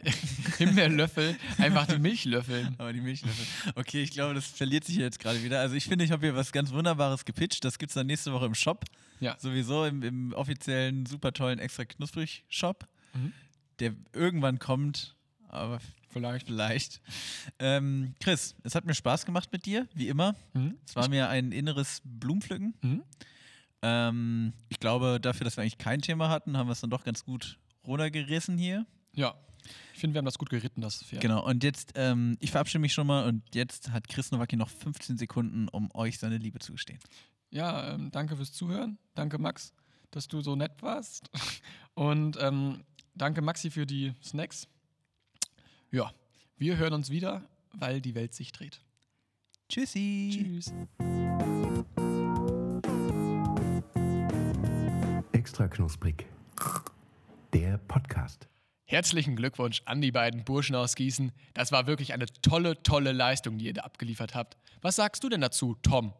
[SPEAKER 1] einfach die Milch löffeln.
[SPEAKER 2] Aber die Milchlöffel. Okay, ich glaube, das verliert sich jetzt gerade wieder. Also ich finde, ich habe hier was ganz Wunderbares gepitcht. Das gibt es dann nächste Woche im Shop.
[SPEAKER 1] Ja.
[SPEAKER 2] Sowieso im, im offiziellen, super tollen, extra knusprig Shop.
[SPEAKER 1] Mhm.
[SPEAKER 2] Der irgendwann kommt, aber
[SPEAKER 1] Vielleicht.
[SPEAKER 2] vielleicht. Ähm, Chris, es hat mir Spaß gemacht mit dir, wie immer.
[SPEAKER 1] Mhm.
[SPEAKER 2] Es war mir ein inneres Blumenpflücken.
[SPEAKER 1] Mhm.
[SPEAKER 2] Ähm, ich glaube, dafür, dass wir eigentlich kein Thema hatten, haben wir es dann doch ganz gut runtergerissen hier.
[SPEAKER 1] Ja. Ich finde, wir haben das gut geritten, das Pferd.
[SPEAKER 2] Genau, und jetzt, ähm, ich verabschiede mich schon mal und jetzt hat Chris Nowacki noch 15 Sekunden, um euch seine Liebe zu gestehen.
[SPEAKER 1] Ja, ähm, danke fürs Zuhören. Danke, Max, dass du so nett warst. Und ähm, danke, Maxi, für die Snacks. Ja, wir hören uns wieder, weil die Welt sich dreht.
[SPEAKER 2] Tschüssi.
[SPEAKER 1] Tschüss.
[SPEAKER 3] Extra knusprig. Der Podcast.
[SPEAKER 1] Herzlichen Glückwunsch an die beiden Burschen aus Gießen. Das war wirklich eine tolle, tolle Leistung, die ihr da abgeliefert habt. Was sagst du denn dazu, Tom?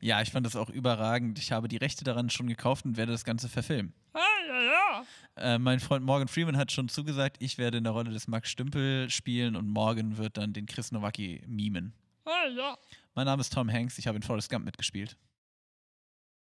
[SPEAKER 2] Ja, ich fand das auch überragend. Ich habe die Rechte daran schon gekauft und werde das Ganze verfilmen. Äh, mein Freund Morgan Freeman hat schon zugesagt, ich werde in der Rolle des Max Stümpel spielen und Morgan wird dann den Chris Nowacki mimen. Mein Name ist Tom Hanks, ich habe in Forrest Gump mitgespielt.